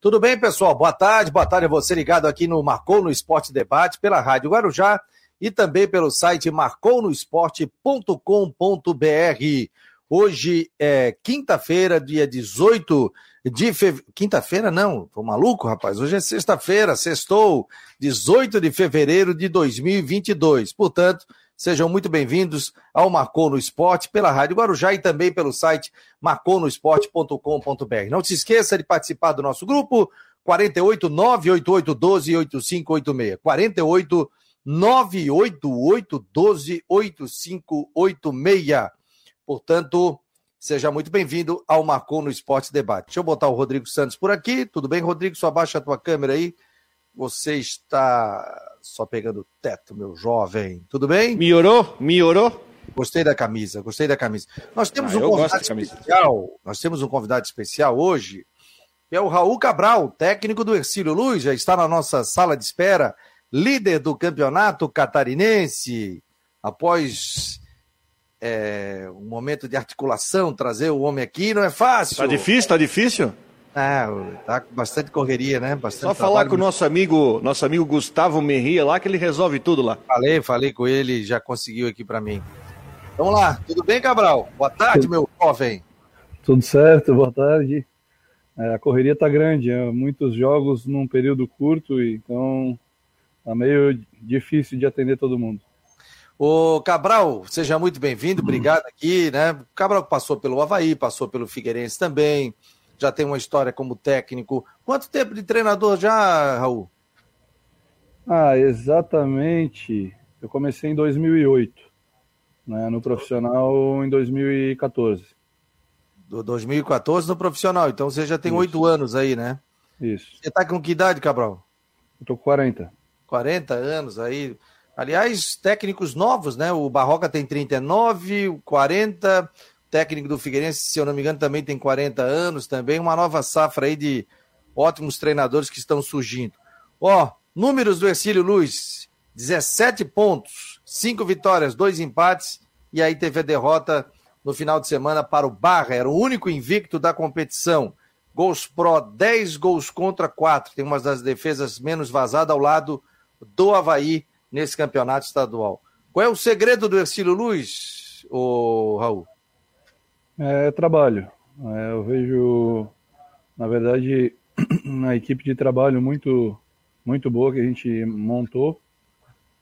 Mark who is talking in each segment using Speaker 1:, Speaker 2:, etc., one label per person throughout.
Speaker 1: Tudo bem, pessoal? Boa tarde, boa tarde a você ligado aqui no Marcou no Esporte Debate pela Rádio Guarujá e também pelo site marconosport.com.br. Hoje é quinta-feira, dia 18 de fevereiro. Quinta-feira, não, tô maluco, rapaz. Hoje é sexta-feira, sextou, 18 de fevereiro de 2022. Portanto, Sejam muito bem-vindos ao Marcou no Esporte pela Rádio Guarujá e também pelo site marconosport.com.br. Não se esqueça de participar do nosso grupo 48 988 12 8586. 48 988 12 8586. Portanto, seja muito bem-vindo ao Marcou no Esporte Debate. Deixa eu botar o Rodrigo Santos por aqui. Tudo bem, Rodrigo? Só abaixa a tua câmera aí. Você está só pegando teto, meu jovem. Tudo bem?
Speaker 2: Melhorou? Melhorou?
Speaker 1: Gostei da camisa, gostei da camisa. Nós temos ah, um convidado especial. Nós temos um convidado especial hoje, que é o Raul Cabral, técnico do Ercílio Luz, já está na nossa sala de espera, líder do campeonato catarinense. Após é, um momento de articulação, trazer o homem aqui não é fácil.
Speaker 2: Tá difícil, tá difícil?
Speaker 1: É, tá com bastante correria, né? Bastante
Speaker 2: Só falar com o nosso amigo, nosso amigo Gustavo Merria lá, que ele resolve tudo lá.
Speaker 1: Falei, falei com ele, já conseguiu aqui para mim. Vamos lá, tudo bem, Cabral? Boa tarde, tudo... meu jovem.
Speaker 3: Tudo certo, boa tarde. É, a correria tá grande, é, muitos jogos num período curto, então tá meio difícil de atender todo mundo.
Speaker 1: O Cabral, seja muito bem-vindo, obrigado aqui, né? O Cabral passou pelo Havaí, passou pelo Figueirense também, já tem uma história como técnico. Quanto tempo de treinador já, Raul?
Speaker 3: Ah, exatamente. Eu comecei em 2008, né, no profissional em 2014.
Speaker 1: Do 2014 no profissional, então você já tem oito anos aí, né?
Speaker 3: Isso.
Speaker 1: Você tá com que idade, Cabral?
Speaker 3: Eu tô com 40.
Speaker 1: 40 anos aí. Aliás, técnicos novos, né? O Barroca tem 39, o 40, técnico do Figueirense, se eu não me engano, também tem 40 anos também, uma nova safra aí de ótimos treinadores que estão surgindo. Ó, números do Ercílio Luz, 17 pontos, 5 vitórias, 2 empates, e aí teve a derrota no final de semana para o Barra, era o único invicto da competição. Gols pró, 10 gols contra 4, tem uma das defesas menos vazadas ao lado do Havaí nesse campeonato estadual. Qual é o segredo do Ercílio Luz, o Raul?
Speaker 3: É trabalho. É, eu vejo, na verdade, uma equipe de trabalho muito, muito boa que a gente montou,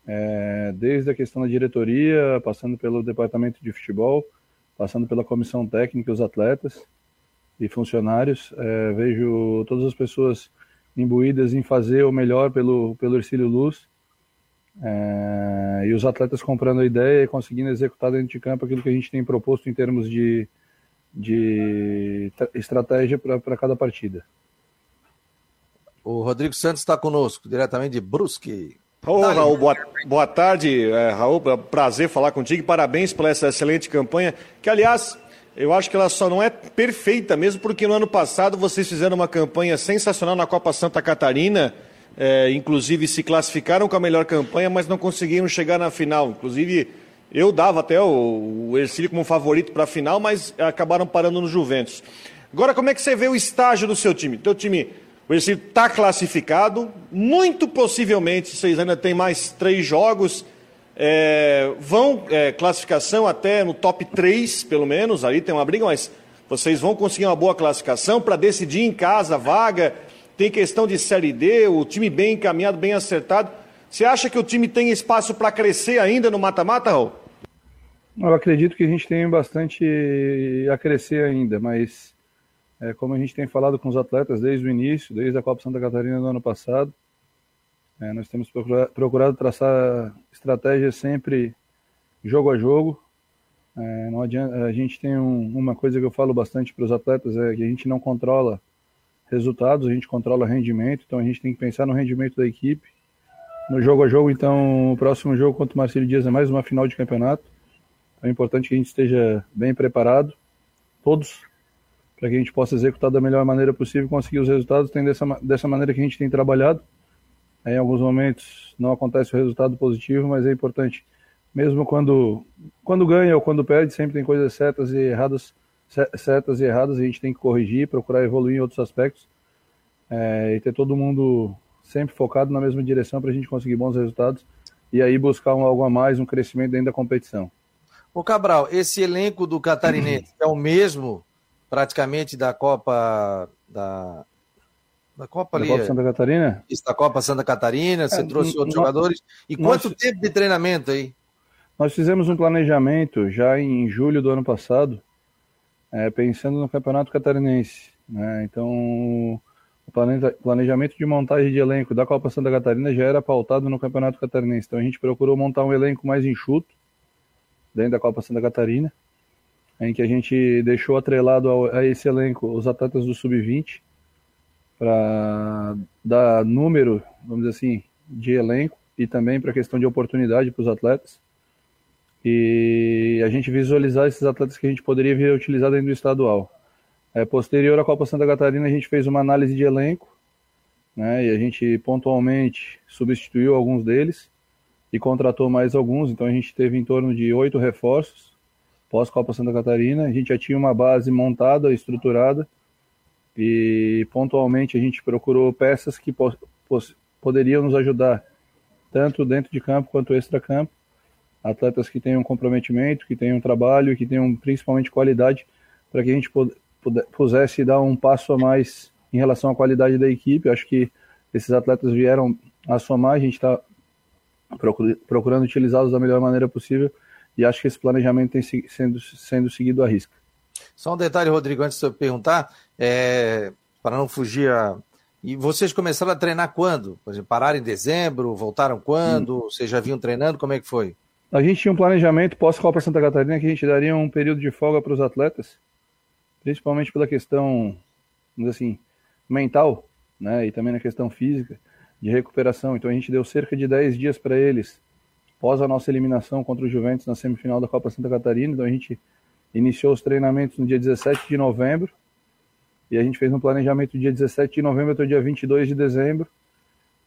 Speaker 3: é, desde a questão da diretoria, passando pelo departamento de futebol, passando pela comissão técnica, os atletas e funcionários. É, vejo todas as pessoas imbuídas em fazer o melhor pelo, pelo Ercílio Luz. É, e os atletas comprando a ideia e conseguindo executar dentro de campo aquilo que a gente tem proposto em termos de, de estratégia para cada partida.
Speaker 1: O Rodrigo Santos está conosco, diretamente de Brusque.
Speaker 2: Ô, Raul, boa, boa tarde, é, Raul. Prazer falar contigo. Parabéns pela essa excelente campanha. Que, aliás, eu acho que ela só não é perfeita mesmo, porque no ano passado vocês fizeram uma campanha sensacional na Copa Santa Catarina. É, inclusive se classificaram com a melhor campanha, mas não conseguiram chegar na final. Inclusive eu dava até o, o Ercílio como favorito para a final, mas acabaram parando no Juventus. Agora, como é que você vê o estágio do seu time? Teu time, o Ercílio está classificado, muito possivelmente vocês ainda têm mais três jogos, é, vão é, classificação até no top 3, pelo menos, aí tem uma briga, mas vocês vão conseguir uma boa classificação para decidir em casa a vaga. Tem questão de Série D, o time bem encaminhado, bem acertado. Você acha que o time tem espaço para crescer ainda no mata-mata, Raul?
Speaker 3: Eu acredito que a gente tem bastante a crescer ainda, mas é, como a gente tem falado com os atletas desde o início, desde a Copa Santa Catarina do ano passado, é, nós temos procurado, traçar estratégias sempre jogo a jogo. É, não adianta, a gente tem um, uma coisa que eu falo bastante para os atletas é que a gente não controla resultados, a gente controla rendimento, então a gente tem que pensar no rendimento da equipe no jogo a jogo. Então, o próximo jogo contra o Marcelo Dias é mais uma final de campeonato. Então, é importante que a gente esteja bem preparado, todos, para que a gente possa executar da melhor maneira possível, conseguir os resultados. Tem dessa, dessa maneira que a gente tem trabalhado. Em alguns momentos não acontece o resultado positivo, mas é importante. Mesmo quando, quando ganha ou quando perde, sempre tem coisas certas e erradas, certas e erradas, a gente tem que corrigir, procurar evoluir em outros aspectos é, e ter todo mundo sempre focado na mesma direção para a gente conseguir bons resultados e aí buscar um, algo a mais, um crescimento dentro da competição.
Speaker 1: O Cabral, esse elenco do Catarinense é o mesmo praticamente da Copa da
Speaker 3: da Copa da ali, Copa Santa Catarina?
Speaker 1: Isso, da Copa Santa Catarina, você é, trouxe outros jogadores. E nós, quanto tempo de treinamento aí?
Speaker 3: Nós fizemos um planejamento já em julho do ano passado, é, pensando no Campeonato Catarinense. Né? Então, o planejamento de montagem de elenco da Copa Santa Catarina já era pautado no Campeonato Catarinense. Então, a gente procurou montar um elenco mais enxuto dentro da Copa Santa Catarina, em que a gente deixou atrelado a esse elenco os atletas do Sub-20 para dar número, vamos dizer assim, de elenco e também para a questão de oportunidade para os atletas. E a gente visualizar esses atletas que a gente poderia vir utilizar dentro do estadual. É, posterior à Copa Santa Catarina, a gente fez uma análise de elenco, né, e a gente pontualmente substituiu alguns deles e contratou mais alguns, então a gente teve em torno de oito reforços pós-Copa Santa Catarina. A gente já tinha uma base montada, estruturada, e pontualmente a gente procurou peças que po poderiam nos ajudar, tanto dentro de campo quanto extra-campo. Atletas que tenham comprometimento, que tenham trabalho, que tenham principalmente qualidade, para que a gente pudesse dar um passo a mais em relação à qualidade da equipe. Acho que esses atletas vieram a somar, a gente está procurando utilizá-los da melhor maneira possível e acho que esse planejamento tem sendo, sendo seguido à risca.
Speaker 1: Só um detalhe, Rodrigo, antes de eu perguntar, é, para não fugir a. E vocês começaram a treinar quando? Por exemplo, pararam em dezembro, voltaram quando? Hum. Vocês já vinham treinando? Como é que foi?
Speaker 3: A gente tinha um planejamento pós-Copa Santa Catarina que a gente daria um período de folga para os atletas, principalmente pela questão, assim, mental, né, e também na questão física, de recuperação. Então a gente deu cerca de 10 dias para eles, pós a nossa eliminação contra o Juventus na semifinal da Copa Santa Catarina. Então a gente iniciou os treinamentos no dia 17 de novembro, e a gente fez um planejamento dia 17 de novembro até o dia 22 de dezembro.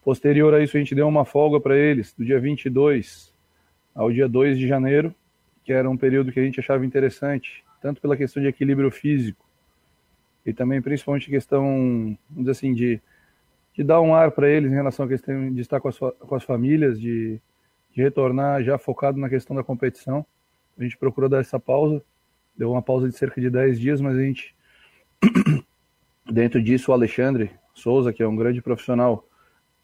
Speaker 3: Posterior a isso, a gente deu uma folga para eles, do dia 22 ao dia 2 de janeiro, que era um período que a gente achava interessante, tanto pela questão de equilíbrio físico e também principalmente questão, vamos assim, de, de dar um ar para eles em relação à questão de estar com as, com as famílias, de, de retornar já focado na questão da competição. A gente procurou dar essa pausa, deu uma pausa de cerca de 10 dias, mas a gente Dentro disso, o Alexandre Souza, que é um grande profissional,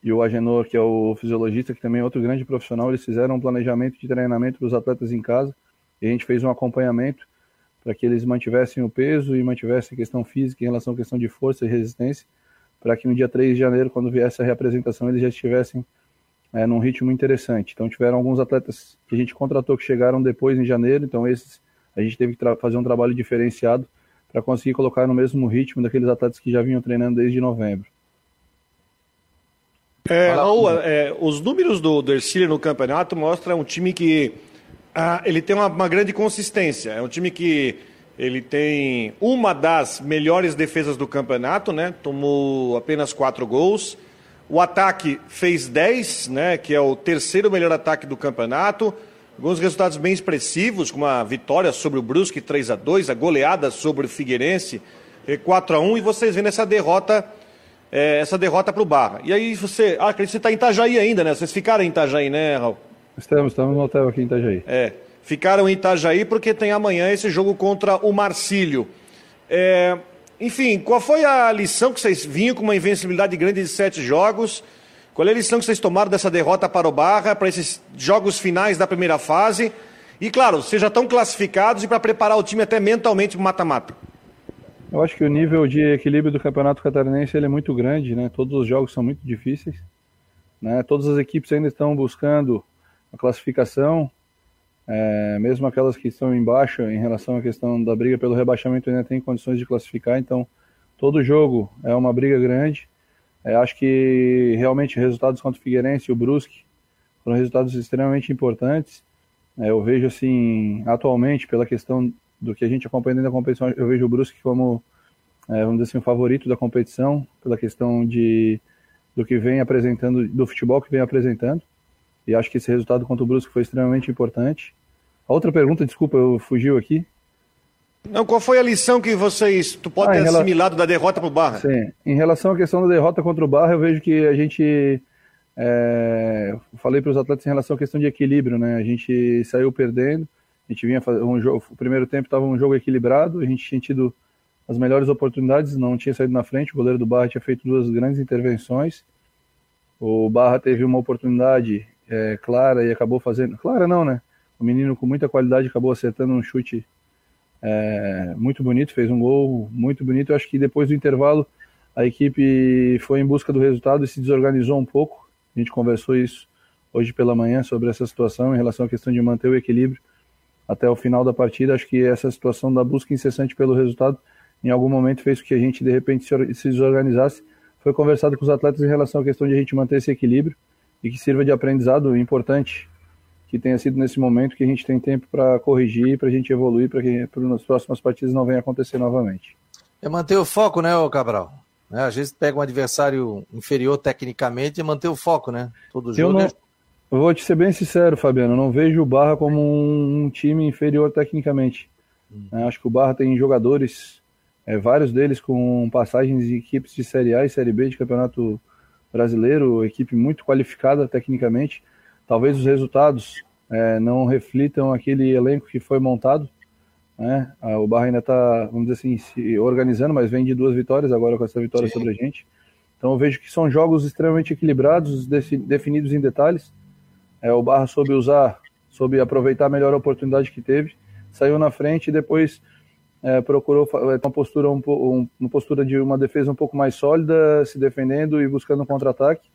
Speaker 3: e o Agenor, que é o fisiologista, que também é outro grande profissional, eles fizeram um planejamento de treinamento para os atletas em casa, e a gente fez um acompanhamento para que eles mantivessem o peso e mantivessem a questão física em relação à questão de força e resistência, para que no dia 3 de janeiro, quando viesse a reapresentação, eles já estivessem é, num ritmo interessante. Então tiveram alguns atletas que a gente contratou que chegaram depois em janeiro, então esses a gente teve que fazer um trabalho diferenciado para conseguir colocar no mesmo ritmo daqueles atletas que já vinham treinando desde novembro.
Speaker 2: É, Raul, é, os números do, do Ercílio no campeonato mostram um time que ah, ele tem uma, uma, grande consistência. É um time que ele tem uma das melhores defesas do campeonato, né? Tomou apenas quatro gols. O ataque fez 10, né? Que é o terceiro melhor ataque do campeonato. Alguns resultados bem expressivos, como a vitória sobre o Brusque 3 a 2 a goleada sobre o Figueirense 4 a 1 e vocês vendo essa derrota é, essa derrota para o Barra. E aí você, ah, acredito que você está em Itajaí ainda, né? Vocês ficaram em Itajaí, né, Raul?
Speaker 3: Estamos, estamos no hotel aqui em Itajaí.
Speaker 2: É, ficaram em Itajaí porque tem amanhã esse jogo contra o Marcílio. É, enfim, qual foi a lição que vocês vinham com uma invencibilidade grande de sete jogos? Qual é a lição que vocês tomaram dessa derrota para o Barra, para esses jogos finais da primeira fase? E, claro, vocês já estão classificados e para preparar o time até mentalmente para o mata-mata.
Speaker 3: Eu acho que o nível de equilíbrio do Campeonato Catarinense ele é muito grande, né? Todos os jogos são muito difíceis. Né? Todas as equipes ainda estão buscando a classificação, é, mesmo aquelas que estão embaixo em relação à questão da briga pelo rebaixamento ainda tem condições de classificar, então todo jogo é uma briga grande. É, acho que realmente resultados contra o Figueirense e o Brusque foram resultados extremamente importantes. É, eu vejo assim, atualmente, pela questão do que a gente acompanha dentro da competição, eu vejo o Brusque como, é, vamos dizer assim, o favorito da competição, pela questão de, do que vem apresentando, do futebol que vem apresentando. E acho que esse resultado contra o Brusque foi extremamente importante. A outra pergunta, desculpa, eu fugiu aqui.
Speaker 2: Não, qual foi a lição que vocês, tu pode ah, ter relação... assimilado da derrota para o Barra?
Speaker 3: Sim, em relação à questão da derrota contra o Barra, eu vejo que a gente, é... falei para os atletas em relação à questão de equilíbrio, né? A gente saiu perdendo, a gente vinha fazer um jogo, o primeiro tempo estava um jogo equilibrado, a gente tinha tido as melhores oportunidades, não tinha saído na frente, o goleiro do Barra tinha feito duas grandes intervenções, o Barra teve uma oportunidade é, clara e acabou fazendo, clara não, né? O menino com muita qualidade acabou acertando um chute é, muito bonito, fez um gol muito bonito. Eu acho que depois do intervalo a equipe foi em busca do resultado e se desorganizou um pouco. A gente conversou isso hoje pela manhã sobre essa situação em relação à questão de manter o equilíbrio até o final da partida. Acho que essa situação da busca incessante pelo resultado em algum momento fez com que a gente de repente se desorganizasse. Foi conversado com os atletas em relação à questão de a gente manter esse equilíbrio e que sirva de aprendizado importante que tenha sido nesse momento que a gente tem tempo para corrigir, para a gente evoluir, para que nas próximas partidas não venha acontecer novamente.
Speaker 1: É manter o foco, né, Cabral? É, às vezes pega um adversário inferior tecnicamente e manter o foco, né?
Speaker 3: Todo jogo. Eu, não, é... eu vou te ser bem sincero, Fabiano, não vejo o Barra como um, um time inferior tecnicamente. Hum. É, acho que o Barra tem jogadores, é, vários deles com passagens de equipes de Série A e Série B de Campeonato Brasileiro, equipe muito qualificada tecnicamente talvez os resultados é, não reflitam aquele elenco que foi montado. Né? O Barra ainda está, vamos dizer assim, se organizando, mas vem de duas vitórias agora com essa vitória Sim. sobre a gente. Então eu vejo que são jogos extremamente equilibrados, definidos em detalhes. É, o Barra soube usar, soube aproveitar melhor a oportunidade que teve, saiu na frente e depois é, procurou é, uma postura, um, uma postura de uma defesa um pouco mais sólida, se defendendo e buscando um contra-ataque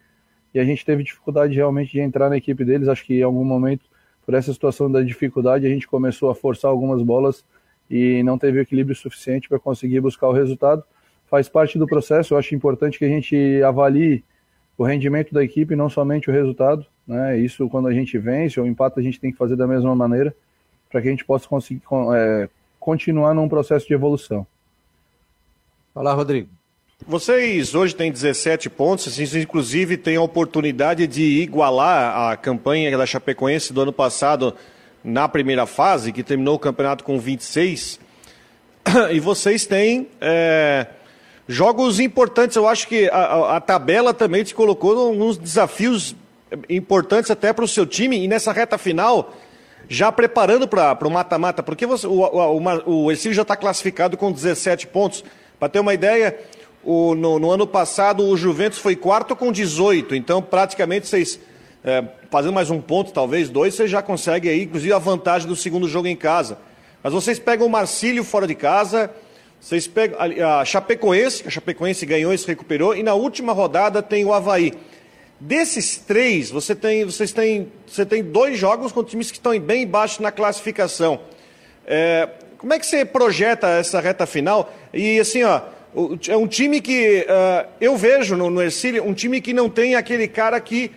Speaker 3: e a gente teve dificuldade realmente de entrar na equipe deles. Acho que em algum momento, por essa situação da dificuldade, a gente começou a forçar algumas bolas e não teve equilíbrio suficiente para conseguir buscar o resultado. Faz parte do processo, eu acho importante que a gente avalie o rendimento da equipe, não somente o resultado. Né? Isso, quando a gente vence ou empata, a gente tem que fazer da mesma maneira para que a gente possa conseguir é, continuar num processo de evolução.
Speaker 1: Fala, Rodrigo.
Speaker 2: Vocês hoje têm 17 pontos, vocês inclusive têm a oportunidade de igualar a campanha da Chapecoense do ano passado na primeira fase, que terminou o campeonato com 26. E vocês têm é, jogos importantes. Eu acho que a, a, tabela também te colocou alguns desafios importantes até para o seu time. E nessa reta final, já preparando para o mata-mata, porque você, o, o, o já está classificado com 17 pontos. Para ter uma ideia, o, no, no, ano passado, o Juventus foi quarto com 18, então praticamente vocês, é, fazendo mais um ponto, talvez dois, vocês já conseguem aí, inclusive, a vantagem do segundo jogo em casa. Mas vocês pegam o Marcílio fora de casa, vocês pegam a, a Chapecoense, que a Chapecoense ganhou e se recuperou, e na última rodada tem o Havaí. Desses três, você tem, vocês têm, você tem dois jogos com times que estão bem embaixo na classificação. É, como é que você projeta essa reta final? E assim, ó, é um time que uh, eu vejo no, no Ercílio, um time que não tem aquele cara que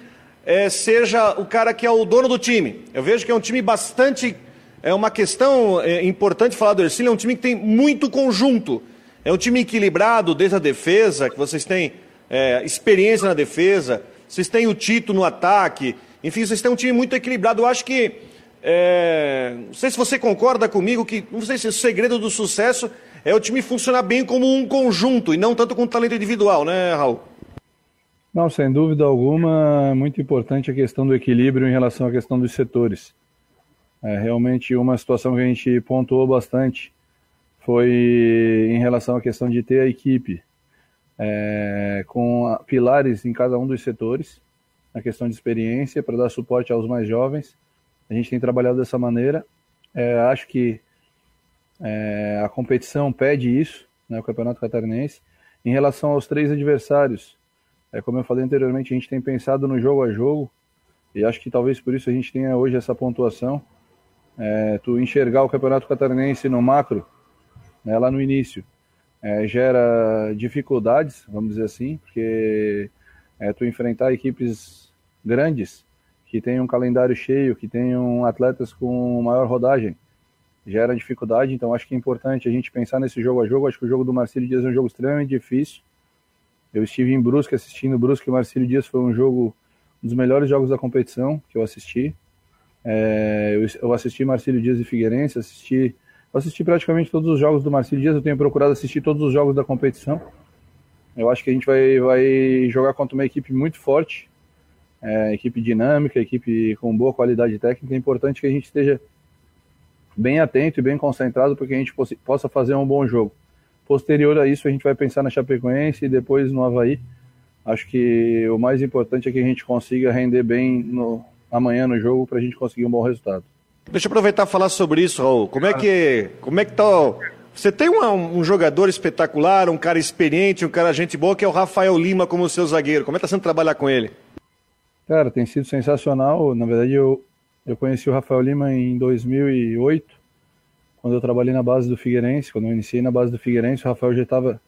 Speaker 2: é, seja o cara que é o dono do time. Eu vejo que é um time bastante. É uma questão é, importante falar do Ercílio, é um time que tem muito conjunto. É um time equilibrado desde a defesa, que vocês têm é, experiência na defesa, vocês têm o Tito no ataque, enfim, vocês têm um time muito equilibrado. Eu acho que. É, não sei se você concorda comigo que não sei se o segredo do sucesso é o time funcionar bem como um conjunto e não tanto com talento individual, né, Raul?
Speaker 3: Não, sem dúvida alguma, é muito importante a questão do equilíbrio em relação à questão dos setores. É realmente uma situação que a gente pontuou bastante foi em relação à questão de ter a equipe é, com pilares em cada um dos setores, na questão de experiência, para dar suporte aos mais jovens. A gente tem trabalhado dessa maneira. É, acho que é, a competição pede isso, né, o Campeonato Catarinense. Em relação aos três adversários, é, como eu falei anteriormente, a gente tem pensado no jogo a jogo, e acho que talvez por isso a gente tenha hoje essa pontuação. É, tu enxergar o Campeonato Catarinense no macro, né, lá no início, é, gera dificuldades, vamos dizer assim, porque é, tu enfrentar equipes grandes que tenham um calendário cheio, que tenham atletas com maior rodagem, gera dificuldade, então acho que é importante a gente pensar nesse jogo a jogo. Acho que o jogo do Marcelo Dias é um jogo extremamente difícil. Eu estive em Brusque assistindo Brusque e Marcelo Dias foi um jogo um dos melhores jogos da competição que eu assisti. É, eu, eu, assisti Marcelo Dias e Figueirense, assisti assisti praticamente todos os jogos do Marcelo Dias, eu tenho procurado assistir todos os jogos da competição. Eu acho que a gente vai, vai jogar contra uma equipe muito forte, é, equipe dinâmica, equipe com boa qualidade técnica. É importante que a gente esteja bem atento e bem concentrado para que a gente possa fazer um bom jogo. Posterior a isso, a gente vai pensar na Chapecoense e depois no Havaí. Acho que o mais importante é que a gente consiga render bem no, amanhã no jogo para a gente conseguir um bom resultado.
Speaker 2: Deixa eu aproveitar e falar sobre isso, Raul. Como é que, como é que tá você tem um, um, jogador espetacular, um cara experiente, um cara gente boa, que é o Rafael Lima como seu zagueiro. Como é que está sendo trabalhar com ele?
Speaker 3: Cara, tem sido sensacional. Na verdade, eu, eu conheci o Rafael Lima em 2008, quando eu trabalhei na base do Figueirense. Quando eu iniciei na base do Figueirense, o Rafael já estava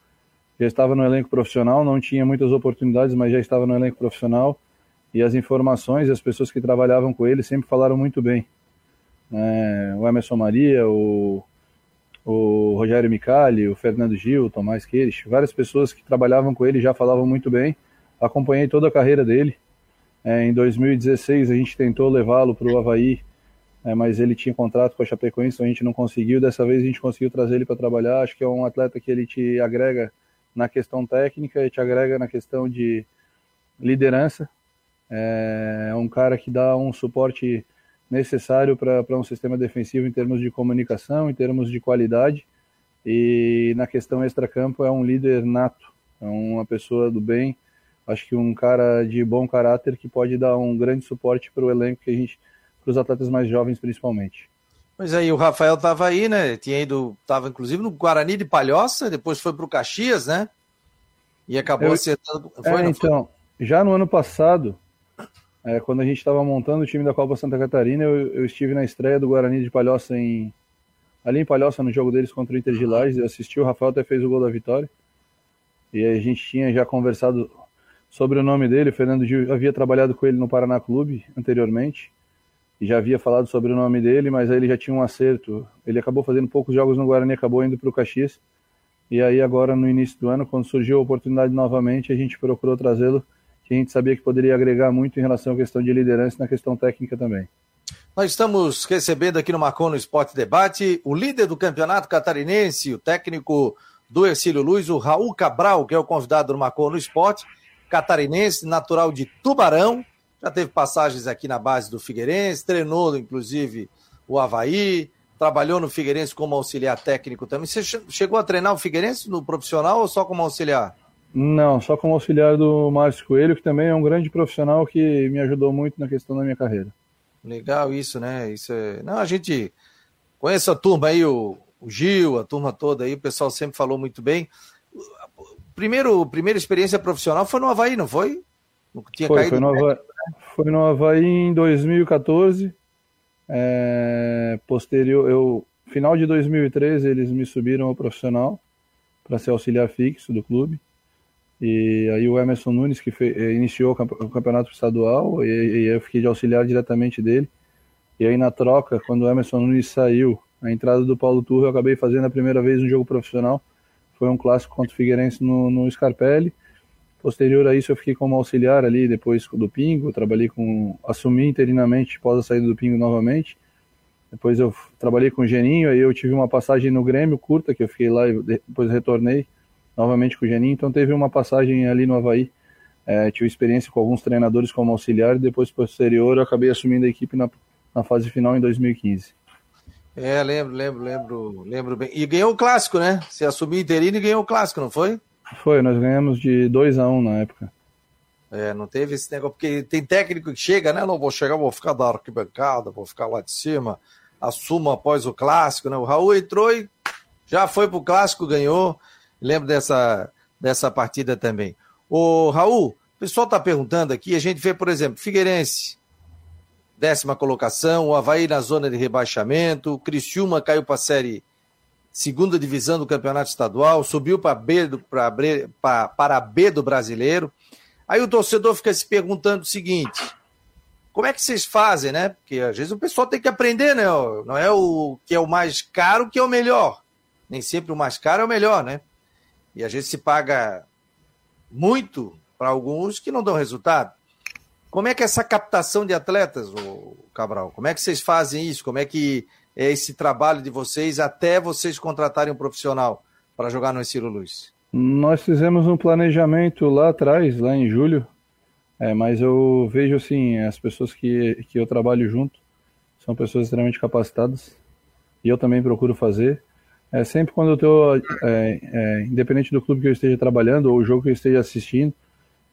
Speaker 3: já estava no elenco profissional, não tinha muitas oportunidades, mas já estava no elenco profissional. E as informações, as pessoas que trabalhavam com ele sempre falaram muito bem. É, o Emerson Maria, o o Rogério Micali, o Fernando Gil, o Tomás Queires, várias pessoas que trabalhavam com ele já falavam muito bem. Acompanhei toda a carreira dele. É, em 2016 a gente tentou levá-lo para o Havaí, é, mas ele tinha contrato com a Chapecoense, então a gente não conseguiu. Dessa vez a gente conseguiu trazer ele para trabalhar. Acho que é um atleta que ele te agrega na questão técnica e te agrega na questão de liderança. É, é um cara que dá um suporte necessário para um sistema defensivo em termos de comunicação, em termos de qualidade. E na questão extracampo é um líder nato, é uma pessoa do bem, acho que um cara de bom caráter que pode dar um grande suporte para o elenco que a gente, para os atletas mais jovens principalmente.
Speaker 1: Pois aí, o Rafael estava aí, né? Tinha ido, estava inclusive no Guarani de Palhoça, depois foi para o Caxias, né? E acabou Eu, acertando.
Speaker 3: Foi, é, então, já no ano passado, é, quando a gente estava montando o time da Copa Santa Catarina, eu, eu, estive na estreia do Guarani de Palhoça em ali em Palhoça no jogo deles contra o Inter de Lages. Eu assisti, o Rafael até fez o gol da vitória. E a gente tinha já conversado sobre o nome dele. O Fernando Gil havia trabalhado com ele no Paraná Clube anteriormente e já havia falado sobre o nome dele, mas aí ele já tinha um acerto. Ele acabou fazendo poucos jogos no Guarani, acabou indo para o Caxias. E aí agora no início do ano, quando surgiu a oportunidade novamente, a gente procurou trazê-lo que a gente sabia que poderia agregar muito em relação à questão de liderança e na questão técnica também.
Speaker 1: Nós estamos recebendo aqui no Marcon no Esporte Debate o líder do campeonato catarinense, o técnico do Ercílio Luz, o Raul Cabral, que é o convidado do Marcon no Esporte, catarinense, natural de Tubarão, já teve passagens aqui na base do Figueirense, treinou inclusive o Havaí, trabalhou no Figueirense como auxiliar técnico também. Você chegou a treinar o Figueirense no profissional ou só como auxiliar?
Speaker 3: Não, só como auxiliar do Márcio Coelho, que também é um grande profissional que me ajudou muito na questão da minha carreira.
Speaker 1: Legal isso, né? Isso é... Não, a gente conhece a turma aí, o, o Gil, a turma toda aí, o pessoal sempre falou muito bem. Primeiro, primeira experiência profissional foi no Havaí, não foi?
Speaker 3: Tinha foi, foi, no Havaí, foi no Havaí em 2014. É, posterior, eu, final de 2013, eles me subiram ao profissional para ser auxiliar fixo do clube. E aí o Emerson Nunes que fez, eh, iniciou o campeonato estadual e, e, eu fiquei de auxiliar diretamente dele. E aí na troca, quando o Emerson Nunes saiu, a entrada do Paulo Turro, eu acabei fazendo a primeira vez um jogo profissional. Foi um clássico contra o Figueirense no, no Scarpelli. Posterior a isso eu fiquei como auxiliar ali depois do Pingo, trabalhei com assumi interinamente após a saída do Pingo novamente. Depois eu trabalhei com o Geninho, aí eu tive uma passagem no Grêmio curta que eu fiquei lá e depois retornei novamente com o Geninho, então teve uma passagem ali no Havaí, é, tive experiência com alguns treinadores como auxiliar, e depois, posterior, eu acabei assumindo a equipe na, na fase final em 2015.
Speaker 1: É, lembro, lembro, lembro, lembro bem. E ganhou o clássico, né? Você assumiu interino e ganhou o clássico, não foi?
Speaker 3: Foi, nós ganhamos de 2 a 1 um na época.
Speaker 1: É, não teve esse negócio, porque tem técnico que chega, né? Não vou chegar, vou ficar da arquibancada, vou ficar lá de cima, assumo após o clássico, né? O Raul entrou e já foi pro clássico, ganhou. Lembro dessa, dessa partida também. O Raul, o pessoal está perguntando aqui, a gente vê, por exemplo, Figueirense, décima colocação, o Havaí na zona de rebaixamento, o Criciúma caiu para a série segunda divisão do campeonato estadual, subiu para B do, para B do brasileiro. Aí o torcedor fica se perguntando o seguinte: como é que vocês fazem, né? Porque às vezes o pessoal tem que aprender, né? Não é o que é o mais caro que é o melhor. Nem sempre o mais caro é o melhor, né? E a gente se paga muito para alguns que não dão resultado. Como é que é essa captação de atletas, o Cabral? Como é que vocês fazem isso? Como é que é esse trabalho de vocês até vocês contratarem um profissional para jogar no Estilo Luz?
Speaker 3: Nós fizemos um planejamento lá atrás, lá em julho, é, mas eu vejo assim, as pessoas que, que eu trabalho junto são pessoas extremamente capacitadas e eu também procuro fazer. É, sempre quando eu estou, é, é, independente do clube que eu esteja trabalhando ou o jogo que eu esteja assistindo,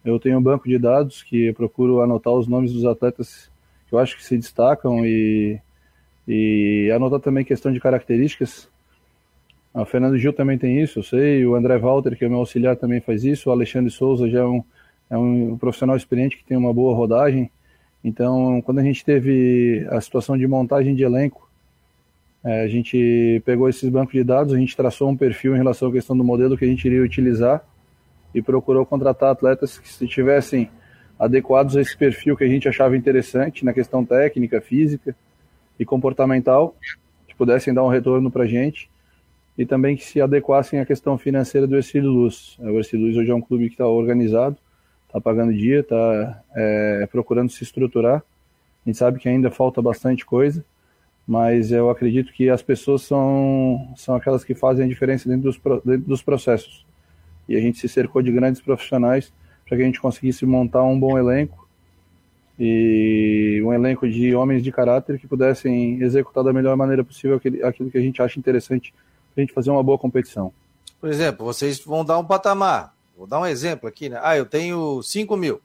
Speaker 3: eu tenho um banco de dados que eu procuro anotar os nomes dos atletas que eu acho que se destacam e, e anotar também questão de características. A Fernando Gil também tem isso, eu sei. O André Walter, que é meu auxiliar, também faz isso. O Alexandre Souza já é um, é um profissional experiente que tem uma boa rodagem. Então, quando a gente teve a situação de montagem de elenco, é, a gente pegou esses bancos de dados, a gente traçou um perfil em relação à questão do modelo que a gente iria utilizar e procurou contratar atletas que estivessem adequados a esse perfil que a gente achava interessante na questão técnica, física e comportamental, que pudessem dar um retorno para a gente e também que se adequassem à questão financeira do Ercílio Luz. O Ercílio Luz hoje é um clube que está organizado, está pagando dia, está é, procurando se estruturar. A gente sabe que ainda falta bastante coisa, mas eu acredito que as pessoas são, são aquelas que fazem a diferença dentro dos, dentro dos processos. E a gente se cercou de grandes profissionais para que a gente conseguisse montar um bom elenco e um elenco de homens de caráter que pudessem executar da melhor maneira possível aquilo que a gente acha interessante para a gente fazer uma boa competição.
Speaker 1: Por exemplo, vocês vão dar um patamar. Vou dar um exemplo aqui, né? Ah, eu tenho 5 mil,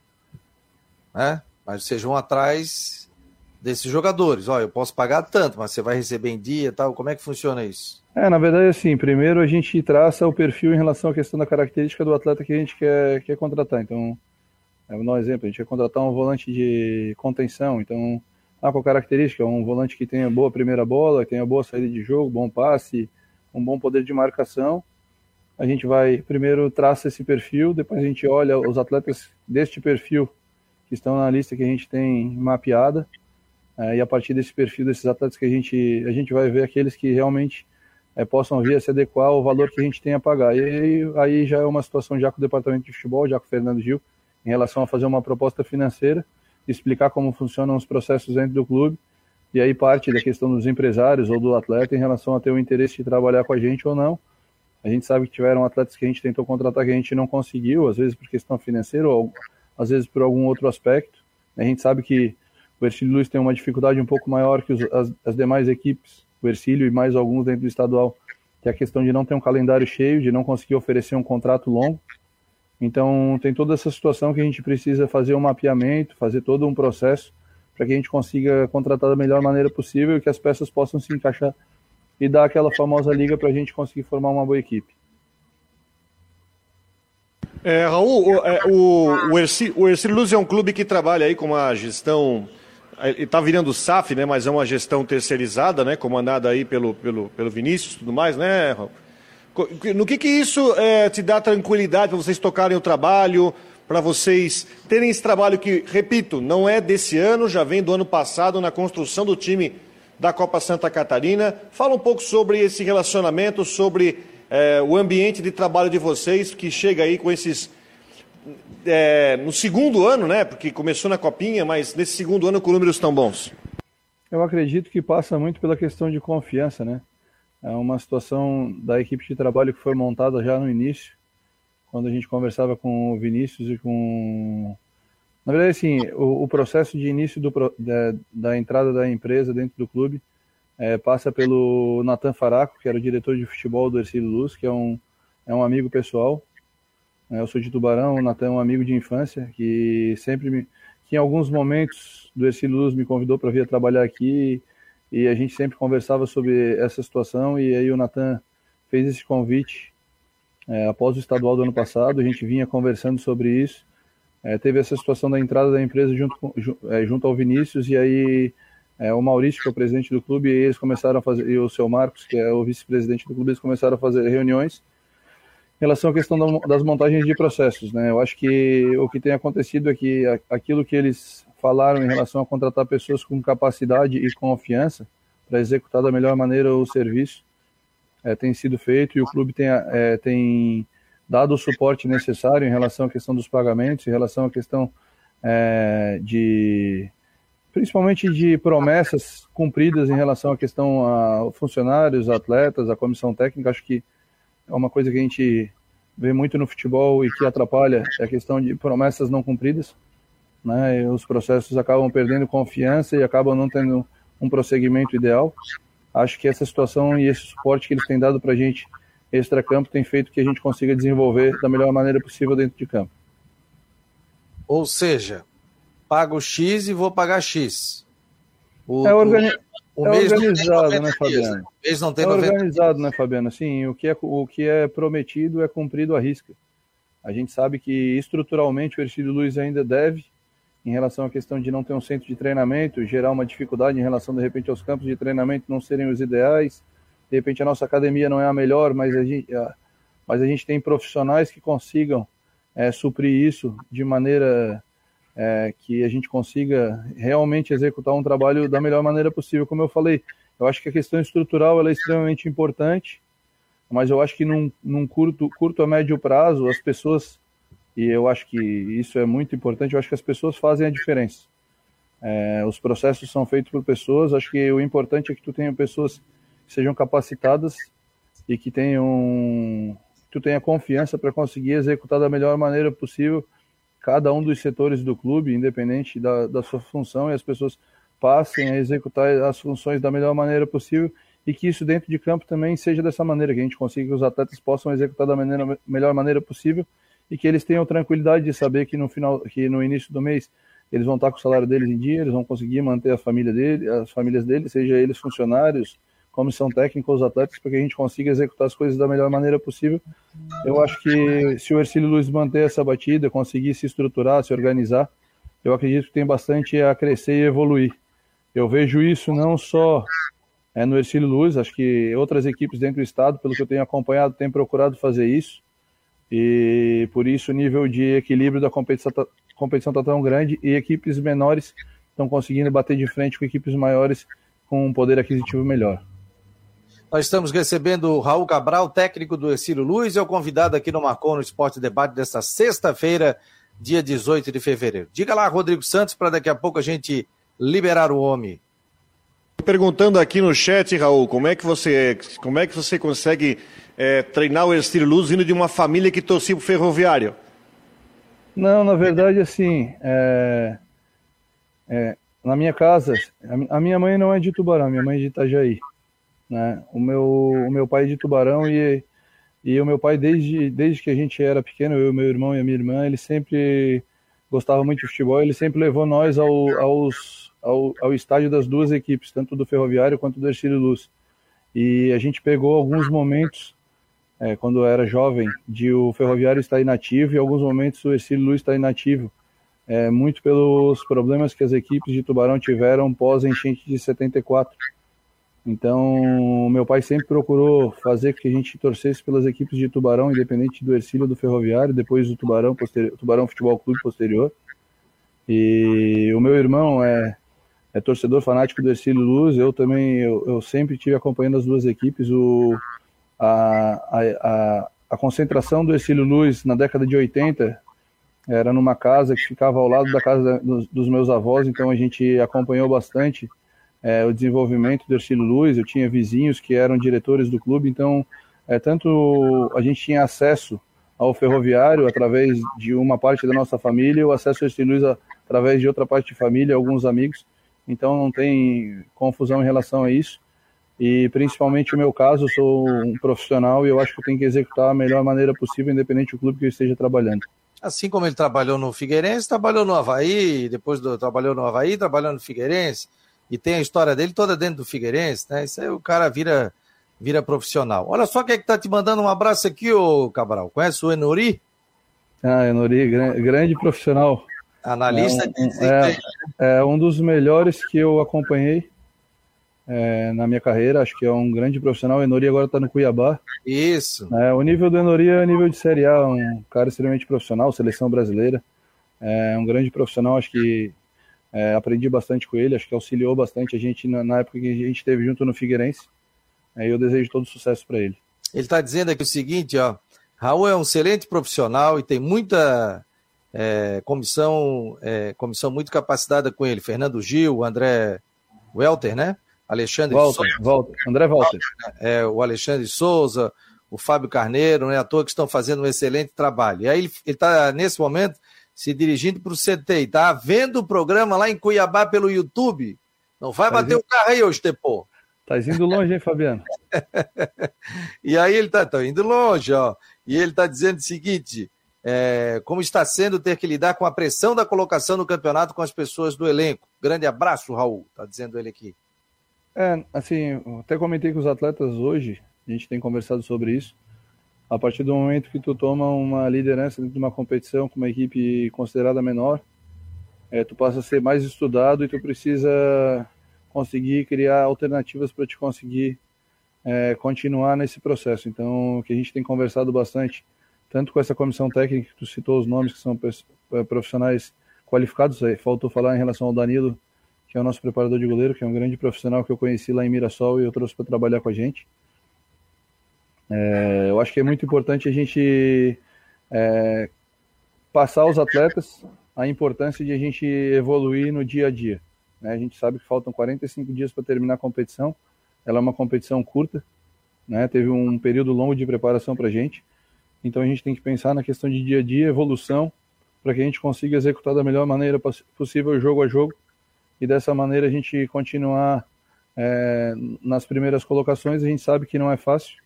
Speaker 1: né? Mas vocês vão atrás desses jogadores. Olha, eu posso pagar tanto, mas você vai receber em dia tal. Como é que funciona isso?
Speaker 3: É, na verdade, assim, primeiro a gente traça o perfil em relação à questão da característica do atleta que a gente quer, quer contratar. Então, é, dar um exemplo, a gente quer contratar um volante de contenção, então, ah, qual característica? Um volante que tenha boa primeira bola, que tenha boa saída de jogo, bom passe, um bom poder de marcação. A gente vai primeiro traça esse perfil, depois a gente olha os atletas deste perfil que estão na lista que a gente tem mapeada, e a partir desse perfil desses atletas que a gente a gente vai ver aqueles que realmente é, possam vir a se adequar ao valor que a gente tem a pagar. E aí já é uma situação já com o departamento de futebol, já com o Fernando Gil, em relação a fazer uma proposta financeira, explicar como funcionam os processos dentro do clube e aí parte da questão dos empresários ou do atleta em relação a ter o interesse de trabalhar com a gente ou não. A gente sabe que tiveram atletas que a gente tentou contratar que a gente não conseguiu, às vezes por questão financeira ou às vezes por algum outro aspecto. A gente sabe que o Ercílio Luiz tem uma dificuldade um pouco maior que os, as, as demais equipes, o Ercílio e mais alguns dentro do estadual, que é a questão de não ter um calendário cheio, de não conseguir oferecer um contrato longo. Então tem toda essa situação que a gente precisa fazer um mapeamento, fazer todo um processo para que a gente consiga contratar da melhor maneira possível e que as peças possam se encaixar e dar aquela famosa liga para a gente conseguir formar uma boa equipe.
Speaker 2: É, Raul, o, é, o, o, Ercílio Luz é um clube que trabalha aí com uma gestão, está virando SAF, né, mas é uma gestão terceirizada, né, comandada aí pelo, pelo, pelo Vinícius e tudo mais, né? No que que isso é, te dá tranquilidade para vocês tocarem o trabalho, para vocês terem esse trabalho que, repito, não é desse ano, já vem do ano passado na construção do time da Copa Santa Catarina. Fala um pouco sobre esse relacionamento, sobre é, o ambiente de trabalho de vocês, que chega aí com esses. É, no segundo ano, né? Porque começou na Copinha, mas nesse segundo ano com números tão bons.
Speaker 3: Eu acredito que passa muito pela questão de confiança, né? É uma situação da equipe de trabalho que foi montada já no início quando a gente conversava com o Vinícius e com. Na verdade, assim, o, o processo de início do, da, da, entrada da empresa dentro do clube é, passa pelo Natan Faraco, que era o diretor de futebol do Ercílio Luz, que é um, é um amigo pessoal. Eu sou de Tubarão, o Natan é um amigo de infância, que sempre me. que em alguns momentos do Ercílio Luz me convidou para vir trabalhar aqui e a gente sempre conversava sobre essa situação e aí o Natan fez esse convite é, após o estadual do ano passado, a gente vinha conversando sobre isso. É, teve essa situação da entrada da empresa junto, com, é, junto ao Vinícius, e aí é, o Maurício, que é o presidente do clube, e eles começaram a fazer, e o seu Marcos, que é o vice-presidente do clube, eles começaram a fazer reuniões em relação à questão das montagens de processos. Né? Eu acho que o que tem acontecido é que aquilo que eles falaram em relação a contratar pessoas com capacidade e confiança para executar da melhor maneira o serviço, é, tem sido feito e o clube tem, é, tem dado o suporte necessário em relação à questão dos pagamentos, em relação à questão é, de principalmente de promessas cumpridas em relação à questão a funcionários, atletas, a comissão técnica. Acho que é uma coisa que a gente vê muito no futebol e que atrapalha é a questão de promessas não cumpridas. Né? E os processos acabam perdendo confiança e acabam não tendo um prosseguimento ideal. Acho que essa situação e esse suporte que eles têm dado para a gente extra-campo tem feito que a gente consiga desenvolver da melhor maneira possível dentro de campo.
Speaker 1: Ou seja, pago X e vou pagar X.
Speaker 3: O, é, organi o, é organizado, né, Fabiano? O
Speaker 1: mês não tem
Speaker 3: é organizado, né, Fabiano? Sim, o que, é, o que é prometido é cumprido à risca. A gente sabe que estruturalmente o Ercílio Luiz ainda deve, em relação à questão de não ter um centro de treinamento, gerar uma dificuldade em relação, de repente, aos campos de treinamento não serem os ideais. De repente, a nossa academia não é a melhor, mas a gente, a, mas a gente tem profissionais que consigam é, suprir isso de maneira é, que a gente consiga realmente executar um trabalho da melhor maneira possível. Como eu falei, eu acho que a questão estrutural é extremamente importante, mas eu acho que num, num, curto, curto a médio prazo, as pessoas, e eu acho que isso é muito importante, eu acho que as pessoas fazem a diferença. É, os processos são feitos por pessoas, acho que o importante é que tu tenha pessoas que sejam capacitadas e que tenham tu tenha confiança para conseguir executar da melhor maneira possível cada um dos setores do clube, independente da, da sua função, e as pessoas passem a executar as funções da melhor maneira possível e que isso dentro de campo também seja dessa maneira, que a gente consiga que os atletas possam executar da maneira, melhor maneira possível e que eles tenham tranquilidade de saber que no final, que no início do mês eles vão estar com o salário deles em dia, eles vão conseguir manter a família dele, as famílias deles, seja eles funcionários, comissão técnica, os atletas, para que a gente consiga executar as coisas da melhor maneira possível. Eu acho que se o Ercílio Luiz manter essa batida, conseguir se estruturar, se organizar, eu acredito que tem bastante a crescer e evoluir. Eu vejo isso não só é, no Ercílio Luz, acho que outras equipes dentro do estado, pelo que eu tenho acompanhado, têm procurado fazer isso. E por isso o nível de equilíbrio da competição está competição tá tão grande e equipes menores estão conseguindo bater de frente com equipes maiores com um poder aquisitivo melhor.
Speaker 1: Nós estamos recebendo o Raul Cabral, técnico do Ercílio Luz, é o convidado aqui no Marcon no Esporte Debate desta sexta-feira, dia 18 de fevereiro. Diga lá, Rodrigo Santos, para daqui a pouco a gente liberar o homem.
Speaker 2: Perguntando aqui no chat, Raul, como é que você, como é que você consegue é, treinar o Ercílio Luz vindo de uma família que torcia para o ferroviário?
Speaker 3: Não, na verdade, assim, é, é, na minha casa, a minha mãe não é de Tubarão, minha mãe é de Itajaí. Né? O, meu, o meu pai é de Tubarão e, e o meu pai, desde, desde que a gente era pequeno, eu, meu irmão e a minha irmã, ele sempre gostava muito de futebol, ele sempre levou nós ao, aos, ao, ao estádio das duas equipes, tanto do Ferroviário quanto do Ercílio Luz. E a gente pegou alguns momentos, é, quando eu era jovem, de o Ferroviário estar inativo e alguns momentos o Ercílio Luz estar inativo. É, muito pelos problemas que as equipes de Tubarão tiveram pós-enchente de 74. Então, meu pai sempre procurou fazer que a gente torcesse pelas equipes de Tubarão, independente do Ercílio do Ferroviário, depois do Tubarão, posterior, Tubarão Futebol Clube posterior. E o meu irmão é, é torcedor fanático do Ercílio Luz, eu também, eu, eu sempre tive acompanhando as duas equipes. O, a, a, a, a concentração do Ercílio Luz na década de 80 era numa casa que ficava ao lado da casa dos, dos meus avós, então a gente acompanhou bastante é, o desenvolvimento do Ercílio Luz, eu tinha vizinhos que eram diretores do clube, então é, tanto a gente tinha acesso ao ferroviário através de uma parte da nossa família, o acesso ao Ercílio Luz através de outra parte de família, alguns amigos, então não tem confusão em relação a isso. E principalmente o meu caso, eu sou um profissional e eu acho que eu tenho que executar a melhor maneira possível, independente do clube que eu esteja trabalhando.
Speaker 1: Assim como ele trabalhou no Figueirense, trabalhou no Havaí, depois do, trabalhou no Havaí, trabalhou no Figueirense, e tem a história dele toda dentro do Figueirense, né? Isso aí o cara vira, vira profissional. Olha só quem é que tá te mandando um abraço aqui, ô Cabral. Conhece o Enori?
Speaker 3: Ah, Enori, grande, grande profissional.
Speaker 1: Analista
Speaker 3: é um, é, é, um dos melhores que eu acompanhei é, na minha carreira. Acho que é um grande profissional. O Enori agora está no Cuiabá.
Speaker 1: Isso.
Speaker 3: É, o nível do Enori é nível de Série A, um cara extremamente profissional, seleção brasileira. É um grande profissional, acho que é, aprendi bastante com ele, acho que auxiliou bastante a gente na, na época que a gente esteve junto no Figueirense. É, eu desejo todo sucesso para ele.
Speaker 1: Ele está dizendo aqui o seguinte, ó, Raul é um excelente profissional e tem muita é, comissão, é, comissão muito capacitada com ele. Fernando Gil, André Welter, né? Alexandre
Speaker 3: Walter, Souza. Walter, André Walter.
Speaker 1: É, o Alexandre Souza, o Fábio Carneiro, né? À toa que estão fazendo um excelente trabalho. E aí ele está, nesse momento, se dirigindo para o CT e está vendo o programa lá em Cuiabá pelo YouTube. Não vai tá bater indo... o carro aí hoje, Tepô.
Speaker 3: Tá indo longe, hein, Fabiano?
Speaker 1: e aí ele tá, tá indo longe, ó. E ele está dizendo o seguinte: é, como está sendo ter que lidar com a pressão da colocação no campeonato com as pessoas do elenco. Grande abraço, Raul, está dizendo ele aqui.
Speaker 3: É, assim, até comentei com os atletas hoje, a gente tem conversado sobre isso. A partir do momento que tu toma uma liderança dentro de uma competição com uma equipe considerada menor, é, tu passa a ser mais estudado e tu precisa conseguir criar alternativas para te conseguir é, continuar nesse processo. Então, o que a gente tem conversado bastante tanto com essa comissão técnica, que tu citou os nomes que são eh, profissionais qualificados, faltou falar em relação ao Danilo, que é o nosso preparador de goleiro, que é um grande profissional que eu conheci lá em Mirassol e eu trouxe para trabalhar com a gente. É, eu acho que é muito importante a gente é, passar aos atletas a importância de a gente evoluir no dia a dia. Né? A gente sabe que faltam 45 dias para terminar a competição, ela é uma competição curta, né? teve um período longo de preparação para a gente, então a gente tem que pensar na questão de dia a dia, evolução, para que a gente consiga executar da melhor maneira possível jogo a jogo e dessa maneira a gente continuar é, nas primeiras colocações. A gente sabe que não é fácil,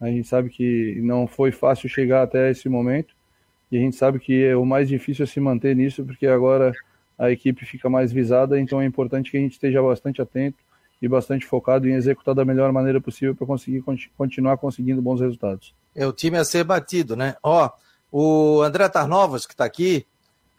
Speaker 3: a gente sabe que não foi fácil chegar até esse momento e a gente sabe que é o mais difícil é se manter nisso porque agora a equipe fica mais visada, então é importante que a gente esteja bastante atento e bastante focado em executar da melhor maneira possível para conseguir continuar conseguindo bons resultados.
Speaker 1: É o time a ser batido, né? Ó, o André Tarnovas, que está aqui,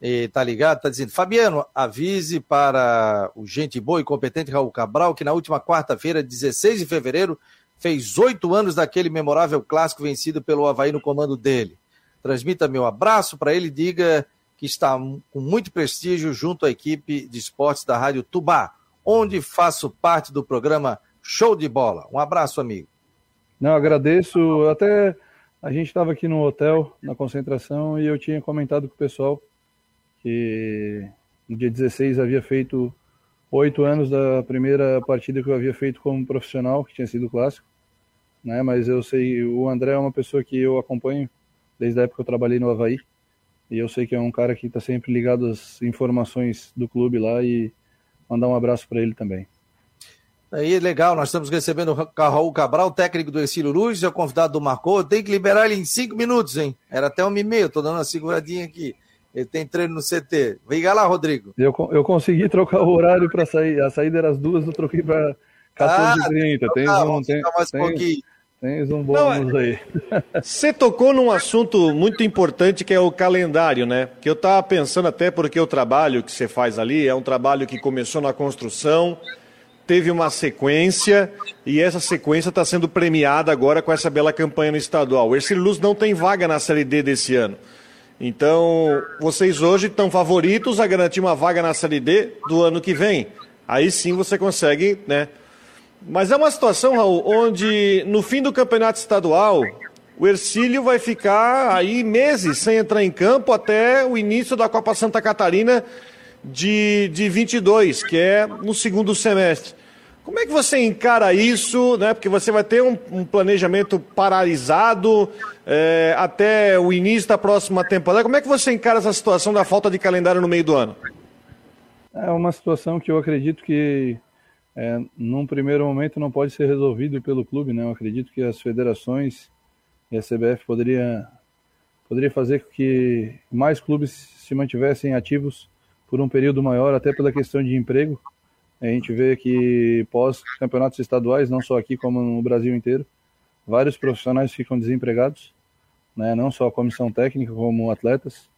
Speaker 1: está ligado, está dizendo: Fabiano, avise para o gente boa e competente Raul Cabral que na última quarta-feira, 16 de fevereiro, fez oito anos daquele memorável clássico vencido pelo Havaí no comando dele. Transmita meu abraço para ele diga que está com muito prestígio junto à equipe de esportes da Rádio Tubá, onde faço parte do programa Show de Bola. Um abraço, amigo.
Speaker 3: Não, agradeço. Até a gente estava aqui no hotel, na concentração, e eu tinha comentado com o pessoal que no dia 16 havia feito oito anos da primeira partida que eu havia feito como profissional, que tinha sido clássico. Né? Mas eu sei, o André é uma pessoa que eu acompanho desde a época que eu trabalhei no Havaí. E eu sei que é um cara que está sempre ligado às informações do clube lá e mandar um abraço para ele também.
Speaker 1: Aí, legal, nós estamos recebendo o Raul Cabral, técnico do Ercílio Luz, é o convidado do Marcou. Tem que liberar ele em cinco minutos, hein? Era até uma e meia, tô dando uma seguradinha aqui. Ele tem treino no CT. Liga lá, Rodrigo.
Speaker 3: Eu, eu consegui trocar o horário para sair. A saída era às duas, eu troquei para 14h30. Ah, tem um, tem, mais tem, um pouquinho. Tens um bônus Não, aí.
Speaker 2: Você tocou num assunto muito importante que é o calendário, né? Que eu estava pensando até porque o trabalho que você faz ali é um trabalho que começou na construção, teve uma sequência e essa sequência está sendo premiada agora com essa bela campanha no estadual. O Ercílio Luz não tem vaga na Série D desse ano. Então, vocês hoje estão favoritos a garantir uma vaga na Série D do ano que vem. Aí sim você consegue, né? Mas é uma situação, Raul, onde no fim do campeonato estadual, o Ercílio vai ficar aí meses sem entrar em campo até o início da Copa Santa Catarina de, de 22, que é no segundo semestre. Como é que você encara isso, né? Porque você vai ter um, um planejamento paralisado é, até o início da próxima temporada. Como é que você encara essa situação da falta de calendário no meio do ano?
Speaker 3: É uma situação que eu acredito que, é, num primeiro momento, não pode ser resolvido pelo clube, né? Eu acredito que as federações e a CBF poderia poderia fazer com que mais clubes se mantivessem ativos por um período maior, até pela questão de emprego. A gente vê que pós campeonatos estaduais, não só aqui como no Brasil inteiro, vários profissionais ficam desempregados, né? não só a comissão técnica, como atletas.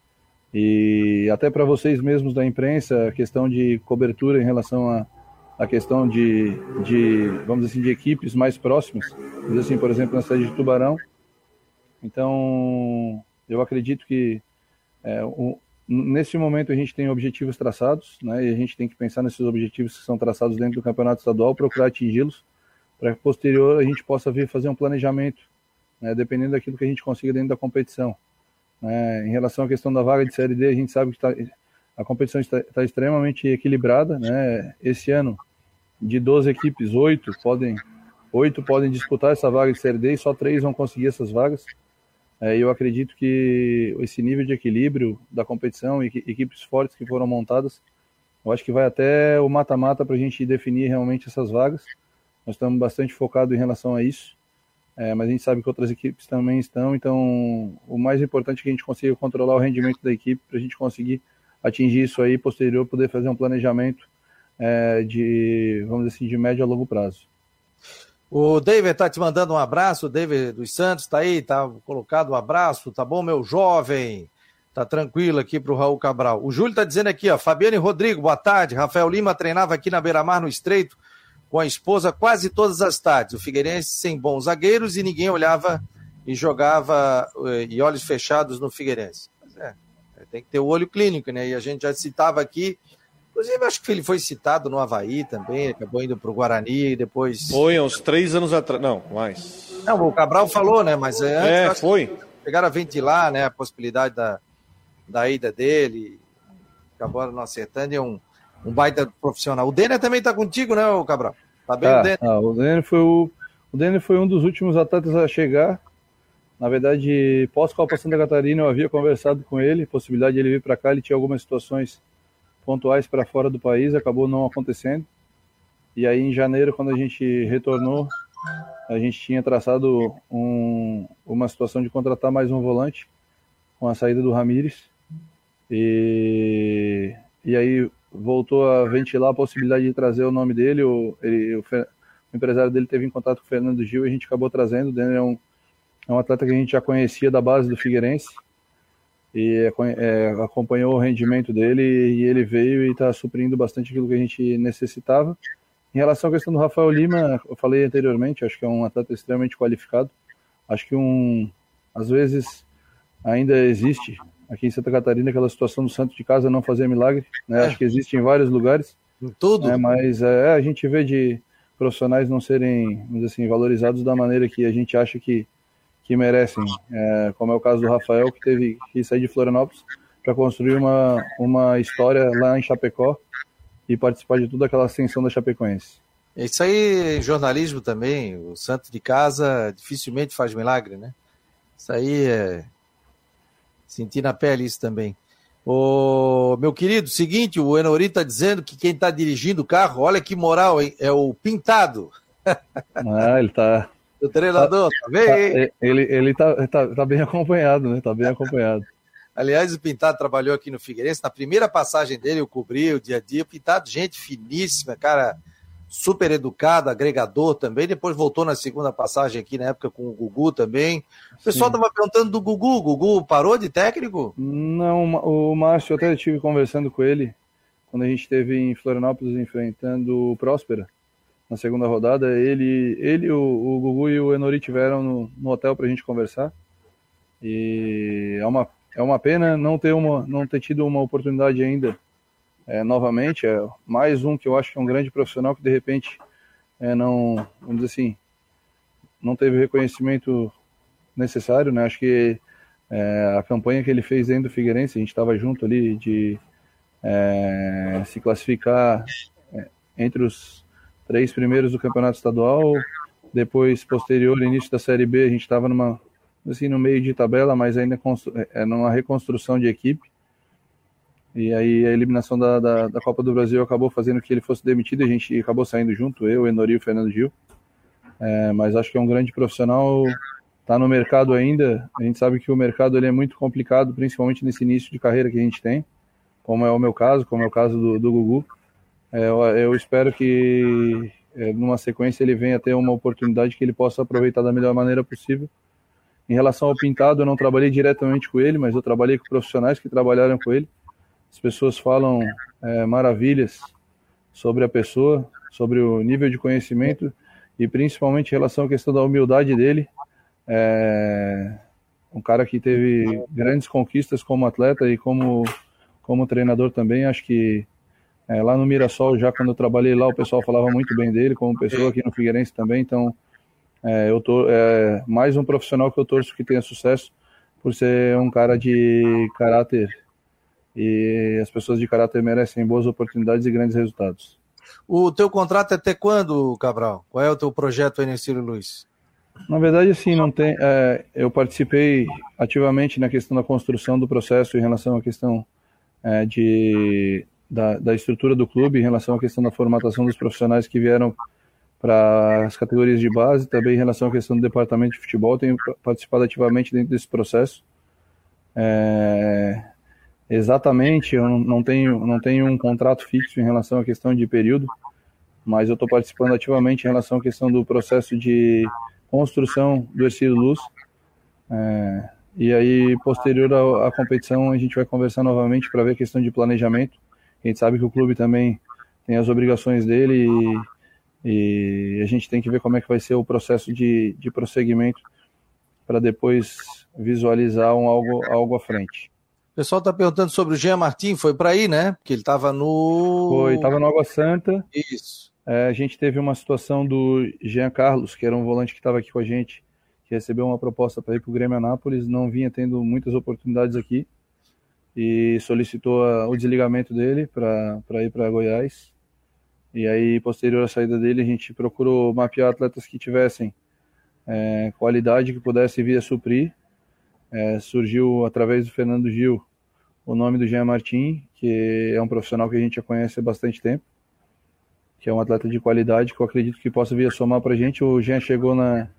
Speaker 3: E até para vocês mesmos da imprensa, a questão de cobertura em relação a, a questão de, de, vamos dizer assim, de equipes mais próximas, assim, por exemplo, na cidade de Tubarão. Então, eu acredito que é, Nesse momento a gente tem objetivos traçados, né, e a gente tem que pensar nesses objetivos que são traçados dentro do campeonato estadual, procurar atingi-los, para que posterior a gente possa vir fazer um planejamento, né, dependendo daquilo que a gente consiga dentro da competição. Né? Em relação à questão da vaga de Série D, a gente sabe que tá, a competição está, está extremamente equilibrada. Né? Esse ano, de 12 equipes, 8 podem, 8 podem disputar essa vaga de Série D e só 3 vão conseguir essas vagas. É, eu acredito que esse nível de equilíbrio da competição e equipes fortes que foram montadas, eu acho que vai até o mata-mata para a gente definir realmente essas vagas. Nós estamos bastante focados em relação a isso, é, mas a gente sabe que outras equipes também estão, então o mais importante é que a gente consiga controlar o rendimento da equipe para a gente conseguir atingir isso aí, posterior poder fazer um planejamento é, de, vamos dizer assim, de médio a longo prazo.
Speaker 1: O David tá te mandando um abraço, o David dos Santos tá aí, tá colocado um abraço, tá bom, meu jovem? Tá tranquilo aqui pro Raul Cabral. O Júlio tá dizendo aqui, ó, Fabiane Rodrigo, boa tarde. Rafael Lima treinava aqui na Beira-Mar, no Estreito, com a esposa quase todas as tardes. O Figueirense sem bons zagueiros e ninguém olhava e jogava eh, e olhos fechados no Figueirense. Mas é, tem que ter o olho clínico, né? E a gente já citava aqui Inclusive, acho que ele foi citado no Havaí também, acabou indo para o Guarani, depois.
Speaker 2: Foi, uns três anos atrás. Não, mais.
Speaker 1: Não, o Cabral falou, né? Mas
Speaker 2: antes, é, foi.
Speaker 1: Chegaram a ventilar né, a possibilidade da, da ida dele. Acabaram não acertando. E é um, um baita profissional. O Denner também está contigo, né, o Cabral?
Speaker 3: Tá bem ah, o Denner? Ah, o Denner foi o. O Denner foi um dos últimos atletas a chegar. Na verdade, pós-Copa Santa Catarina, eu havia conversado com ele, possibilidade de ele vir para cá. Ele tinha algumas situações pontuais para fora do país, acabou não acontecendo. E aí em janeiro, quando a gente retornou, a gente tinha traçado um, uma situação de contratar mais um volante com a saída do Ramires. E, e aí voltou a ventilar a possibilidade de trazer o nome dele. O, ele, o, o empresário dele teve em contato com o Fernando Gil e a gente acabou trazendo. O Denner é um, é um atleta que a gente já conhecia da base do Figueirense e é, acompanhou o rendimento dele e ele veio e está suprindo bastante aquilo que a gente necessitava. Em relação à questão do Rafael Lima, eu falei anteriormente, acho que é um atleta extremamente qualificado. Acho que um, às vezes ainda existe aqui em Santa Catarina aquela situação do santo de casa não fazer milagre, né? É. Acho que existe em vários lugares.
Speaker 1: Em tudo.
Speaker 3: Né? Mas é, a gente vê de profissionais não serem, vamos dizer assim, valorizados da maneira que a gente acha que que merecem, é, como é o caso do Rafael, que teve que sair de Florianópolis para construir uma, uma história lá em Chapecó e participar de toda aquela ascensão da Chapecoense.
Speaker 1: Isso aí, jornalismo também, o santo de casa dificilmente faz milagre, né? Isso aí é sentir na pele isso também. O meu querido, seguinte, o Enori está dizendo que quem está dirigindo o carro, olha que moral, hein? É o Pintado.
Speaker 3: Ah, ele está
Speaker 1: o treinador, tá, bem? Tá,
Speaker 3: é, ele, ele tá, tá, tá bem acompanhado, né? Tá bem acompanhado.
Speaker 1: Aliás, o Pintado trabalhou aqui no Figueirense. Na primeira passagem dele, eu cobri o dia a dia. O Pintado, gente finíssima, cara, super educado, agregador também. Depois voltou na segunda passagem aqui, na época com o Gugu também. O pessoal estava perguntando do Gugu. O Gugu parou de técnico?
Speaker 3: Não, o Márcio, eu até estive conversando com ele quando a gente esteve em Florianópolis enfrentando o Próspera na segunda rodada. Ele, ele o, o Gugu e o Enori tiveram no, no hotel para a gente conversar. E é uma, é uma pena não ter, uma, não ter tido uma oportunidade ainda é, novamente. É mais um que eu acho que é um grande profissional que de repente é, não, vamos dizer assim, não teve o reconhecimento necessário, né? Acho que é, a campanha que ele fez dentro do Figueirense, a gente estava junto ali de é, se classificar é, entre os três primeiros do campeonato estadual, depois posterior início da série B a gente estava numa assim no meio de tabela, mas ainda é, numa reconstrução de equipe. E aí a eliminação da, da, da, Copa do Brasil acabou fazendo que ele fosse demitido, a gente acabou saindo junto, eu, Enori e o Fernando Gil. É, mas acho que é um grande profissional, está no mercado ainda. A gente sabe que o mercado ele é muito complicado, principalmente nesse início de carreira que a gente tem, como é o meu caso, como é o caso do, do Gugu. É, eu, eu, espero que é, numa sequência ele venha ter uma oportunidade que ele possa aproveitar da melhor maneira possível. Em relação ao pintado, eu não trabalhei diretamente com ele, mas eu trabalhei com profissionais que trabalharam com ele. As pessoas falam é, maravilhas sobre a pessoa, sobre o nível de conhecimento e principalmente em relação à questão da humildade dele. É um cara que teve grandes conquistas como atleta e como, como treinador também. Acho que é, lá no Mirassol, já quando eu trabalhei lá, o pessoal falava muito bem dele, como pessoa aqui no Figueirense também. Então, é, eu tô é, mais um profissional que eu torço que tenha sucesso por ser um cara de caráter e as pessoas de caráter merecem boas oportunidades e grandes resultados.
Speaker 1: O teu contrato é até quando, Cabral? Qual é o teu projeto aí, Nercílio Luiz?
Speaker 3: Na verdade, assim, não tem. É, eu participei ativamente na questão da construção do processo em relação à questão é, de, da, da estrutura do clube, em relação à questão da formatação dos profissionais que vieram para as categorias de base, também em relação à questão do departamento de futebol, tenho participado ativamente dentro desse processo. É, exatamente, eu não tenho, não tenho um contrato fixo em relação à questão de período, mas eu estou participando ativamente em relação à questão do processo de construção do Ercílio Luz. É, e aí, posterior à, à competição, a gente vai conversar novamente para ver a questão de planejamento. A gente sabe que o clube também tem as obrigações dele e e a gente tem que ver como é que vai ser o processo de, de prosseguimento para depois visualizar um algo, algo à frente.
Speaker 1: O pessoal está perguntando sobre o Jean Martin, foi para aí, né? Porque ele estava no.
Speaker 3: Foi, estava no Água Santa.
Speaker 1: Isso.
Speaker 3: É, a gente teve uma situação do Jean Carlos, que era um volante que estava aqui com a gente, que recebeu uma proposta para ir para o Grêmio Anápolis, não vinha tendo muitas oportunidades aqui e solicitou a, o desligamento dele para ir para Goiás. E aí, posterior à saída dele, a gente procurou mapear atletas que tivessem é, qualidade que pudesse vir a suprir. É, surgiu através do Fernando Gil o nome do Jean Martin, que é um profissional que a gente já conhece há bastante tempo, que é um atleta de qualidade que eu acredito que possa vir a somar para a gente. O Jean chegou na,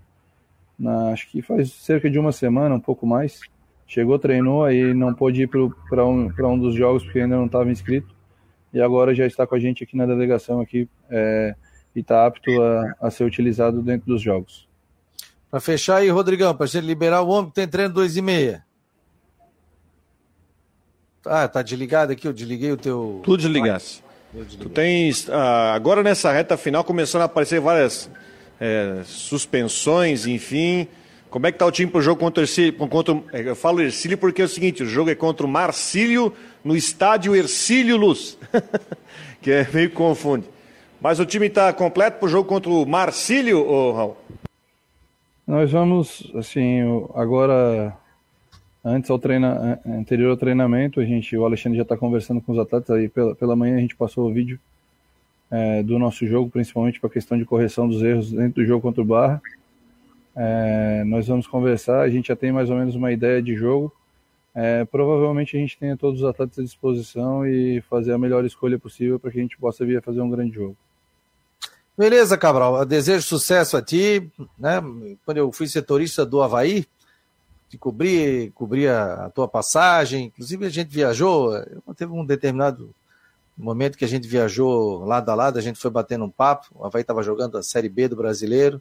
Speaker 3: na, acho que faz cerca de uma semana, um pouco mais. Chegou, treinou, aí não pôde ir para um, um dos jogos porque ainda não estava inscrito e agora já está com a gente aqui na delegação aqui é, e está apto a, a, ser utilizado dentro dos jogos.
Speaker 1: Para fechar aí, Rodrigão, para gente liberar o homem que tem treino 2 e meia. Ah, tá desligado aqui, eu desliguei o teu.
Speaker 2: Tu desligasse. Tu tens, ah, agora nessa reta final, começando a aparecer várias é, suspensões, enfim. Como é que tá o time para o jogo contra o Ercílio? Contra, é, eu falo Ercílio porque é o seguinte, o jogo é contra o Marcílio no estádio Ercílio Luz, que é meio confunde. Mas o time está completo para o jogo contra o Marcílio, ou Raul?
Speaker 3: Nós vamos, assim, agora, antes ao treina, anterior ao treinamento, a gente, o Alexandre já está conversando com os atletas, aí pela, pela manhã a gente passou o vídeo é, do nosso jogo, principalmente para a questão de correção dos erros dentro do jogo contra o Barra. É, nós vamos conversar, a gente já tem mais ou menos uma ideia de jogo, é, provavelmente a gente tenha todos os atletas à disposição e fazer a melhor escolha possível para que a gente possa vir a fazer um grande jogo.
Speaker 1: Beleza, Cabral. Eu desejo sucesso a ti. Né? Quando eu fui setorista do Havaí, de cobrir, cobrir a, tua passagem, inclusive a gente viajou, teve um determinado momento que a gente viajou lado a lado, a gente foi batendo um papo, o Havaí estava jogando a Série B do Brasileiro,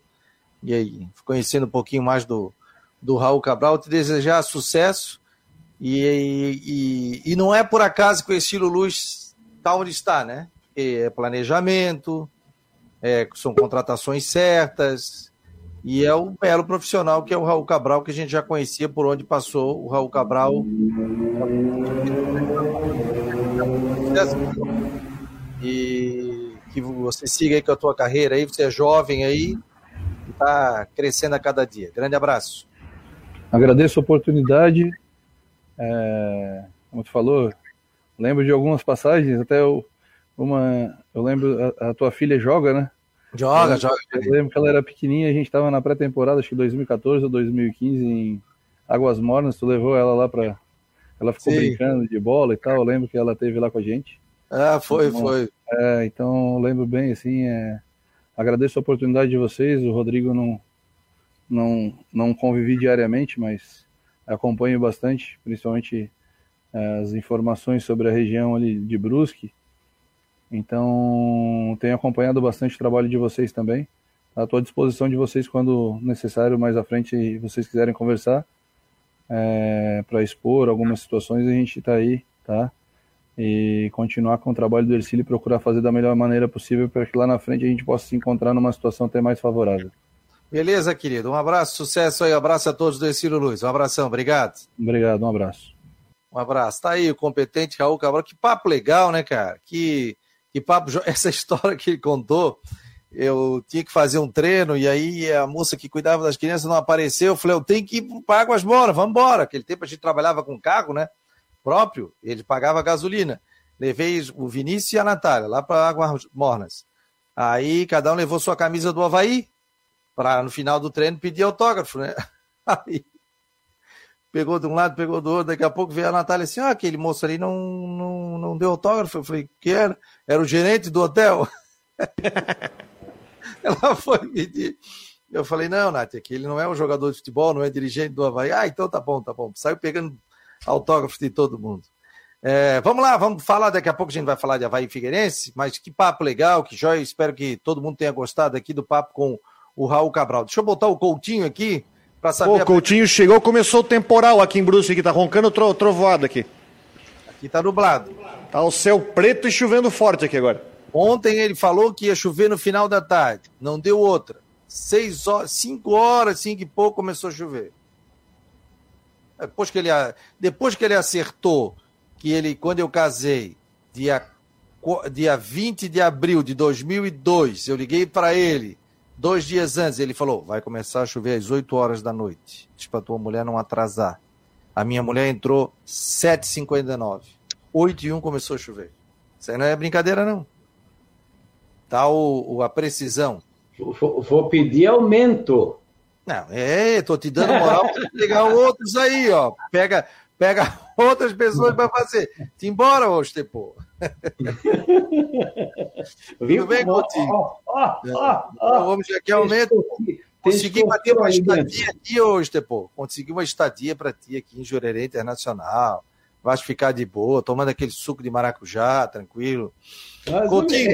Speaker 1: e aí, conhecendo um pouquinho mais do, do Raul Cabral, te desejar sucesso, e, e, e não é por acaso que o estilo luz está onde está, né? É planejamento, é, são contratações certas, e é o belo profissional que é o Raul Cabral, que a gente já conhecia por onde passou o Raul Cabral. E que você siga aí com a tua carreira aí, você é jovem aí, está crescendo a cada dia. Grande abraço.
Speaker 3: Agradeço a oportunidade é, como tu falou, lembro de algumas passagens, até eu, uma, eu lembro, a, a tua filha joga, né?
Speaker 1: Joga, eu, joga.
Speaker 3: Eu lembro que ela era pequenininha, a gente estava na pré-temporada, acho que 2014 ou 2015, em Águas Mornas, tu levou ela lá para ela ficou Sim. brincando de bola e tal, eu lembro que ela teve lá com a gente.
Speaker 1: Ah, foi, então, foi.
Speaker 3: É, então lembro bem, assim, é, agradeço a oportunidade de vocês, o Rodrigo não, não, não convivi diariamente, mas acompanho bastante, principalmente eh, as informações sobre a região ali de Brusque. Então, tenho acompanhado bastante o trabalho de vocês também. Estou à disposição de vocês quando necessário, mais à frente, vocês quiserem conversar é, eh, para expor algumas situações, a gente está aí, tá? E continuar com o trabalho do Ercílio e procurar fazer da melhor maneira possível para que lá na frente a gente possa se encontrar numa situação até mais favorável.
Speaker 1: Beleza, querido. Um abraço, sucesso aí. Um abraço a todos do Estilo Luz. Um abração, obrigado.
Speaker 3: Obrigado, um abraço.
Speaker 1: Um abraço. Tá aí o competente Raul Cabral. Que papo legal, né, cara? Que, que papo. Essa história que ele contou eu tinha que fazer um treino e aí a moça que cuidava das crianças não apareceu. Eu falei, eu tenho que ir para Águas Moras, vamos embora. Aquele tempo a gente trabalhava com carro, né? Próprio, ele pagava gasolina. Levei o Vinícius e a Natália lá para Águas Mornas. Aí cada um levou sua camisa do Havaí para no final do treino pedir autógrafo, né? Aí pegou de um lado, pegou do outro, daqui a pouco veio a Natália assim, ah, aquele moço ali não, não, não deu autógrafo. Eu falei, que era? Era o gerente do hotel. Ela foi pedir. Eu falei, não, Nath, aqui ele não é um jogador de futebol, não é dirigente do Havaí. Ah, então tá bom, tá bom. Saiu pegando autógrafo de todo mundo. É, vamos lá, vamos falar, daqui a pouco a gente vai falar de Havaí Figueirense, mas que papo legal, que joia, espero que todo mundo tenha gostado aqui do papo com o Raul Cabral. Deixa eu botar o Coutinho aqui, para saber...
Speaker 2: o Coutinho a... chegou, começou o temporal aqui em Brusque, que tá roncando tro trovoado aqui.
Speaker 1: Aqui tá nublado.
Speaker 2: Tá o céu preto e chovendo forte aqui agora.
Speaker 1: Ontem ele falou que ia chover no final da tarde, não deu outra. Seis horas, cinco horas, cinco e pouco começou a chover. Depois que ele, depois que ele acertou que ele, quando eu casei, dia, dia 20 de abril de 2002, eu liguei para ele, dois dias antes, ele falou: vai começar a chover às 8 horas da noite. Diz para tua mulher não atrasar. A minha mulher entrou 7h59. 8 e 1 começou a chover. Isso aí não é brincadeira, não. Tá o, o a precisão.
Speaker 4: Vou, vou pedir aumento.
Speaker 1: Não, é, tô te dando moral para pegar outros aí, ó. Pega, pega outras pessoas para fazer. Te embora, ô Estepô. Tudo bem contigo? Vamos já que aumento. Consegui bater uma estadia aqui, ô Estepô. Consegui uma estadia para ti aqui em Jurerê Internacional. Vai ficar de boa, tomando aquele suco de maracujá, tranquilo.
Speaker 4: Mas Coutinho.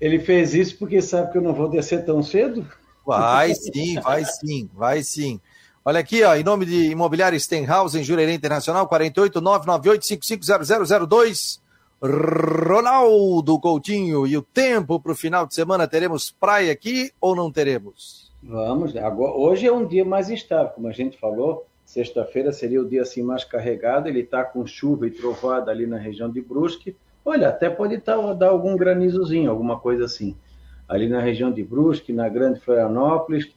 Speaker 4: Ele fez isso porque sabe que eu não vou descer tão cedo?
Speaker 1: Vai sim, vai sim, vai sim. Olha aqui, ó, em nome de Imobiliário Stenhouse, em Jurerê Internacional, 48998550002. Ronaldo Coutinho, e o tempo para o final de semana, teremos praia aqui ou não teremos?
Speaker 4: Vamos, agora, hoje é um dia mais instável, como a gente falou, sexta-feira seria o dia assim mais carregado, ele está com chuva e trovada ali na região de Brusque, Olha, até pode tá, dar algum granizozinho, alguma coisa assim. Ali na região de Brusque, na Grande Florianópolis,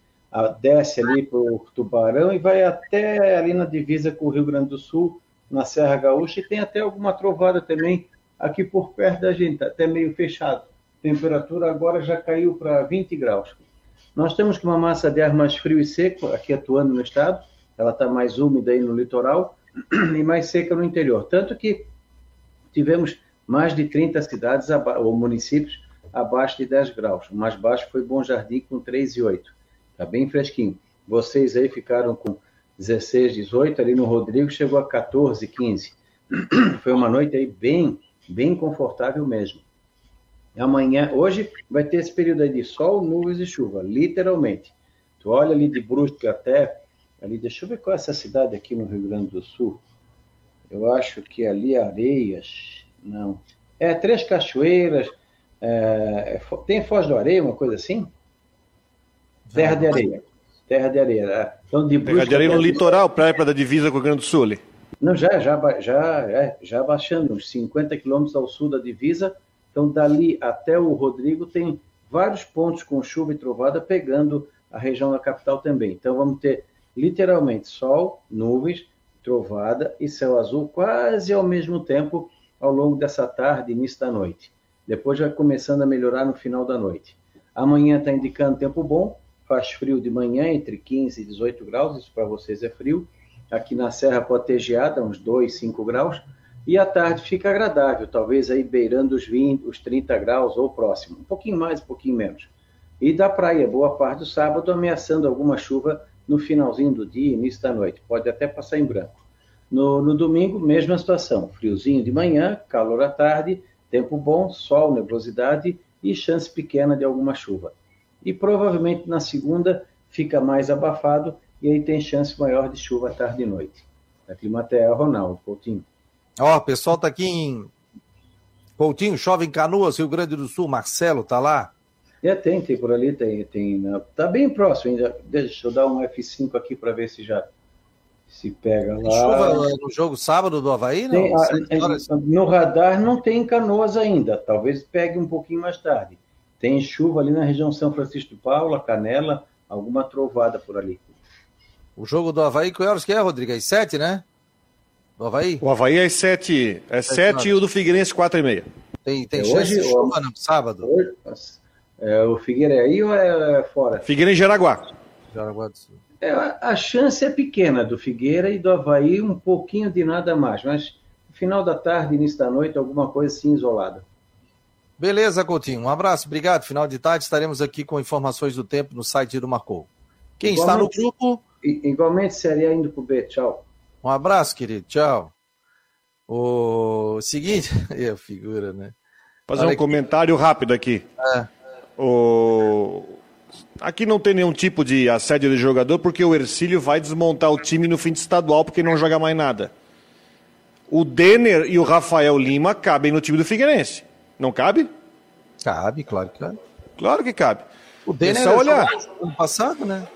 Speaker 4: desce ali para o Tubarão e vai até ali na divisa com o Rio Grande do Sul, na Serra Gaúcha, e tem até alguma trovada também aqui por perto da gente, tá até meio fechado. Temperatura agora já caiu para 20 graus. Nós temos uma massa de ar mais frio e seco aqui atuando no estado, ela está mais úmida aí no litoral e mais seca no interior. Tanto que tivemos mais de 30 cidades ou municípios abaixo de 10 graus. O mais baixo foi Bom Jardim com 3,8. Está bem fresquinho. Vocês aí ficaram com 16, 18, ali no Rodrigo chegou a 14, 15. Foi uma noite aí bem, bem confortável mesmo. Amanhã, hoje vai ter esse período aí de sol, nuvens e chuva, literalmente. Tu olha ali de Brusque até ali, deixa eu ver qual é essa cidade aqui no Rio Grande do Sul. Eu acho que ali é Areias, não. É Três Cachoeiras. É, tem Foz do Areia, uma coisa assim? Terra de Areia. Terra de Areia. É.
Speaker 2: Então, de Terra de Areia no litoral, praia para da divisa com o Rio Grande do Sul.
Speaker 4: Não, já, já, já, é, já baixando, uns 50 quilômetros ao sul da divisa. Então, dali até o Rodrigo, tem vários pontos com chuva e trovada pegando a região da capital também. Então, vamos ter literalmente sol, nuvens, trovada e céu azul quase ao mesmo tempo ao longo dessa tarde, início da noite. Depois vai começando a melhorar no final da noite. Amanhã está indicando tempo bom, faz frio de manhã, entre 15 e 18 graus, isso para vocês é frio. Aqui na Serra pode ter geada, uns 2, 5 graus. E à tarde fica agradável, talvez aí beirando os 20, os 30 graus ou próximo. Um pouquinho mais, um pouquinho menos. E da praia, boa parte do sábado, ameaçando alguma chuva no finalzinho do dia, início da noite. Pode até passar em branco. No, no domingo, mesma situação. Friozinho de manhã, calor à tarde, tempo bom, sol, nebulosidade e chance pequena de alguma chuva. E provavelmente na segunda fica mais abafado e aí tem chance maior de chuva tarde e noite. Da Climatea, Ronaldo Coutinho.
Speaker 1: Ó, o pessoal tá aqui em Coutinho, chove em Canoas, Rio Grande do Sul. Marcelo tá lá?
Speaker 4: É, tem, tem por ali, tem, tem. Tá bem próximo ainda. Deixa eu dar um F5 aqui para ver se já se pega lá.
Speaker 1: Chuva no jogo sábado do Havaí,
Speaker 4: não? Tem, no radar não tem Canoas ainda, talvez pegue um pouquinho mais tarde. tem chuva ali na região São Francisco de Paula, Canela, alguma trovada por ali.
Speaker 1: O jogo do Havaí, que horas que é, Rodrigo? Às sete, né?
Speaker 2: Do Havaí? O Havaí é às sete, é sete e o do Figueirense quatro e meia.
Speaker 1: Tem, tem é chance hoje, de chuva no sábado? Hoje,
Speaker 4: é, o Figueira é aí ou é fora?
Speaker 2: Figueira em Jaraguá.
Speaker 4: Jaraguá do Sul. É, a chance é pequena do Figueira e do Havaí, um pouquinho de nada mais, mas no final da tarde, início da noite, alguma coisa assim isolada.
Speaker 1: Beleza, Coutinho. Um abraço, obrigado. Final de tarde estaremos aqui com informações do tempo no site do Marcou. Quem igualmente, está no grupo.
Speaker 4: Igualmente, seria indo para o B. Tchau.
Speaker 1: Um abraço, querido. Tchau. O seguinte. é a figura, né?
Speaker 2: Fazer Olha um aqui. comentário rápido aqui. É. O... Aqui não tem nenhum tipo de assédio de jogador, porque o Ercílio vai desmontar o time no fim de estadual, porque não joga mais nada. O Denner e o Rafael Lima cabem no time do Figueirense. Não cabe?
Speaker 1: Cabe, claro que cabe.
Speaker 2: Claro que cabe.
Speaker 1: O Denner é só olhar. ano passado, né?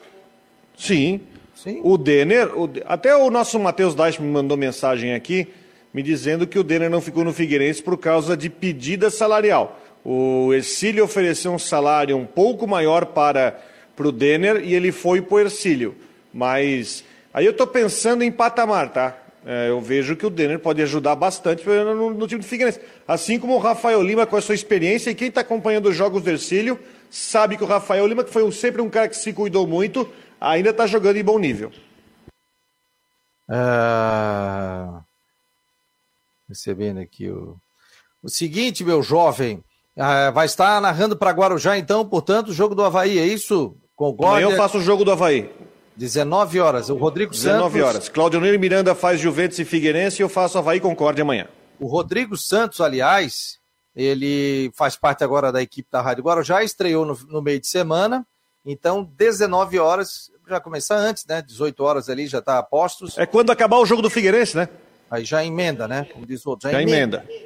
Speaker 2: Sim. Sim. O Denner, o... até o nosso Matheus Daich me mandou mensagem aqui, me dizendo que o Denner não ficou no Figueirense por causa de pedida salarial. O Ercílio ofereceu um salário um pouco maior para, o Denner e ele foi para o Ercílio. Mas aí eu estou pensando em patamar, tá? É, eu vejo que o Denner pode ajudar bastante no, no, time do Figueirense. Assim como o Rafael Lima com a sua experiência, e quem está acompanhando os jogos do Ercílio sabe que o Rafael Lima, que foi um, sempre um cara que se cuidou muito, ainda está jogando em bom nível.
Speaker 1: Ah, recebendo aqui o, o seguinte, meu jovem, ah, vai estar narrando para Guarujá, então, portanto, o jogo do Havaí, é isso?
Speaker 2: Concorda? Amanhã eu faço o jogo do Havaí.
Speaker 1: 19 horas. O Rodrigo
Speaker 2: 19 Santos. 19 horas. Claudio Neiro Miranda faz Juventus e Figueirense e eu faço Havaí Concórdia amanhã.
Speaker 1: O Rodrigo Santos, aliás, ele faz parte agora da equipe da Rádio Guarujá, estreou no, no meio de semana. Então, 19 horas, já começar antes, né? 18 horas ali já está a postos.
Speaker 2: É quando acabar o jogo do Figueirense, né?
Speaker 1: Aí já emenda, né? Como diz o outro.
Speaker 2: Já, já emenda. emenda.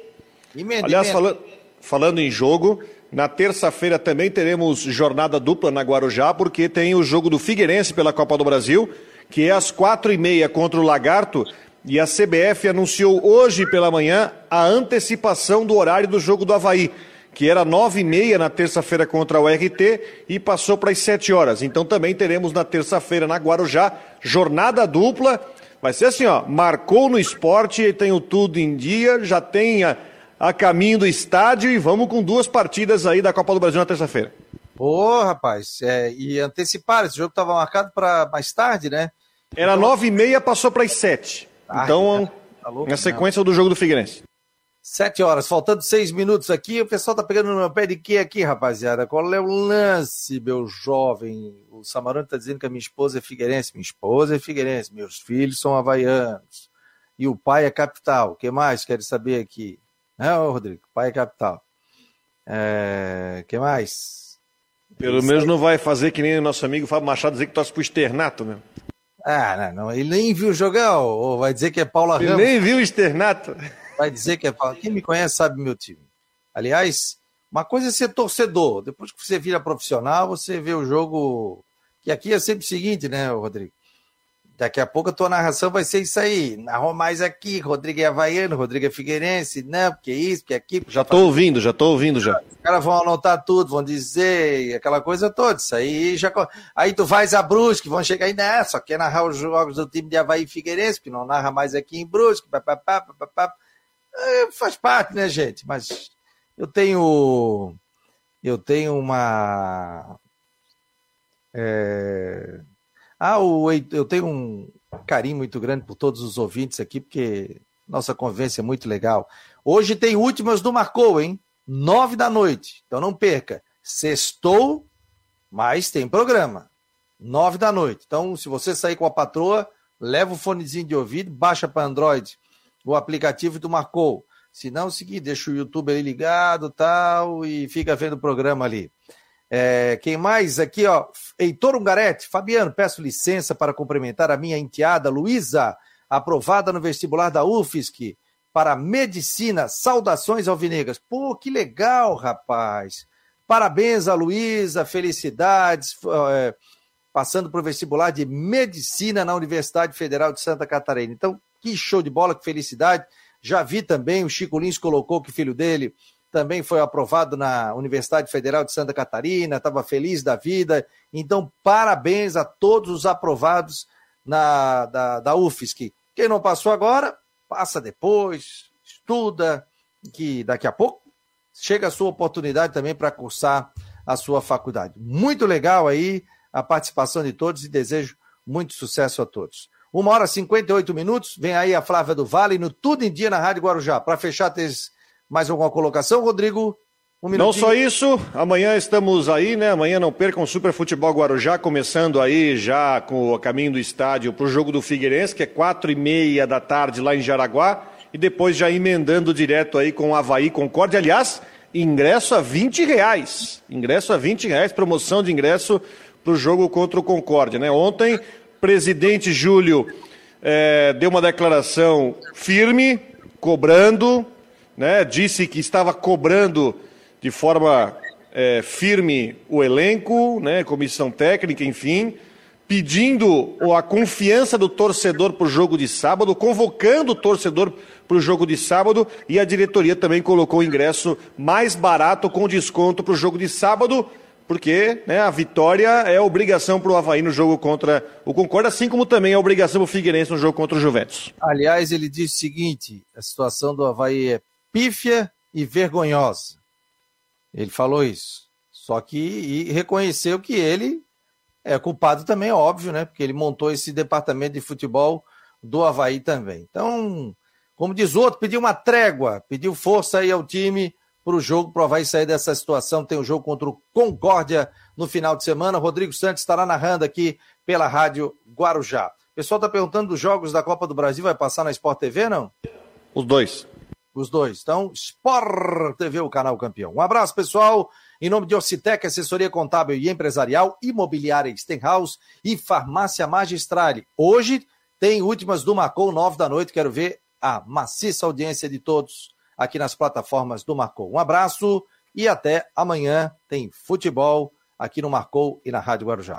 Speaker 2: emenda Aliás, emenda. Falando, falando em jogo, na terça-feira também teremos jornada dupla na Guarujá, porque tem o jogo do Figueirense pela Copa do Brasil, que é às quatro e meia contra o Lagarto. E a CBF anunciou hoje pela manhã a antecipação do horário do jogo do Havaí, que era nove e meia na terça-feira contra o RT e passou para as sete horas. Então também teremos na terça-feira na Guarujá jornada dupla. Vai ser assim, ó, marcou no esporte, tem o tudo em dia, já tem a a caminho do estádio e vamos com duas partidas aí da Copa do Brasil na terça-feira.
Speaker 1: Ô, rapaz, é, e antecipar, esse jogo estava marcado para mais tarde, né?
Speaker 2: Era então... nove e meia, passou para as sete. Ah, então, tá louco, na sequência não. do jogo do Figueirense.
Speaker 1: Sete horas, faltando seis minutos aqui, o pessoal tá pegando no meu pé de quê aqui, rapaziada? Qual é o lance, meu jovem? O Samarano tá dizendo que a minha esposa é figueirense. Minha esposa é figueirense, meus filhos são havaianos. E o pai é capital. O que mais quer saber aqui? Né, Rodrigo? Pai capital. É... que mais?
Speaker 2: Pelo menos não vai fazer que nem o nosso amigo Fábio Machado dizer que torce pro externato, né?
Speaker 1: Ah, não, não. Ele nem viu jogar, ou vai dizer que é Paula
Speaker 2: Ele Ramos. nem viu o externato.
Speaker 1: Vai dizer que é Paula. Quem me conhece sabe meu time. Aliás, uma coisa é ser torcedor. Depois que você vira profissional, você vê o jogo. Que aqui é sempre o seguinte, né, Rodrigo? Daqui a pouco a tua narração vai ser isso aí. Narrou mais aqui, Rodrigo é Havaiano, Rodrigo é Figueirense, não, porque isso, porque aquilo.
Speaker 2: Já tô ouvindo, já tô ouvindo já.
Speaker 1: Os caras vão anotar tudo, vão dizer aquela coisa toda. Isso aí já. Aí tu vais a Brusque, vão chegar aí, né? Só quer narrar os jogos do time de Havaí e Figueirense, que não narra mais aqui em Brusque, papapá, papapá. É, faz parte, né, gente? Mas eu tenho. Eu tenho uma. É ah, o, eu tenho um carinho muito grande por todos os ouvintes aqui, porque nossa convivência é muito legal. Hoje tem últimas do Marcou, hein? Nove da noite. Então não perca. Sextou, mas tem programa. Nove da noite. Então, se você sair com a patroa, leva o fonezinho de ouvido, baixa para Android o aplicativo do Marcou. Se não, o seguinte, deixa o YouTube ali ligado tal, e fica vendo o programa ali. É, quem mais aqui, ó? Heitor Ungarete. Fabiano, peço licença para cumprimentar a minha enteada Luísa, aprovada no vestibular da UFSC para medicina. Saudações alvinegras. Pô, que legal, rapaz. Parabéns a Luísa, felicidades. É, passando para o vestibular de medicina na Universidade Federal de Santa Catarina. Então, que show de bola, que felicidade. Já vi também, o Chico Lins colocou que o filho dele também foi aprovado na Universidade Federal de Santa Catarina, estava feliz da vida. Então, parabéns a todos os aprovados na, da, da UFSC. Quem não passou agora, passa depois, estuda, que daqui a pouco chega a sua oportunidade também para cursar a sua faculdade. Muito legal aí a participação de todos e desejo muito sucesso a todos. Uma hora e 58 minutos, vem aí a Flávia do Vale no Tudo em Dia na Rádio Guarujá. Para fechar, mais alguma colocação, Rodrigo?
Speaker 2: Um não só isso, amanhã estamos aí, né? Amanhã não percam o Super Futebol Guarujá, começando aí já com o caminho do estádio para o jogo do Figueirense, que é quatro e meia da tarde lá em Jaraguá, e depois já emendando direto aí com o Havaí Concorde. Aliás, ingresso a 20 reais. Ingresso a 20 reais, promoção de ingresso para o jogo contra o Concórdia. Né? Ontem, presidente Júlio é, deu uma declaração firme, cobrando, né? disse que estava cobrando de forma é, firme o elenco, né? comissão técnica, enfim, pedindo a confiança do torcedor para o jogo de sábado, convocando o torcedor para o jogo de sábado e a diretoria também colocou o ingresso mais barato com desconto para o jogo de sábado, porque né, a vitória é obrigação para o Havaí no jogo contra o Concorde, assim como também é obrigação para o Figueirense no jogo contra o Juventus.
Speaker 1: Aliás, ele disse o seguinte: a situação do Havaí é pífia e vergonhosa. Ele falou isso. Só que reconheceu que ele é culpado também, óbvio, né? Porque ele montou esse departamento de futebol do Havaí também. Então, como diz outro, pediu uma trégua, pediu força aí ao time para o jogo, para o Havaí sair dessa situação. Tem o um jogo contra o Concórdia no final de semana. Rodrigo Santos estará narrando aqui pela Rádio Guarujá. O pessoal está perguntando dos jogos da Copa do Brasil, vai passar na Sport TV, não?
Speaker 2: Os dois.
Speaker 1: Os dois. Então, Sport TV, o canal campeão. Um abraço, pessoal. Em nome de Ocitec, assessoria contábil e empresarial, imobiliária Stenhouse e farmácia Magistrale. Hoje tem últimas do Marcou, nove da noite. Quero ver a maciça audiência de todos aqui nas plataformas do Marcou. Um abraço e até amanhã. Tem futebol aqui no Marcou e na Rádio Guarujá.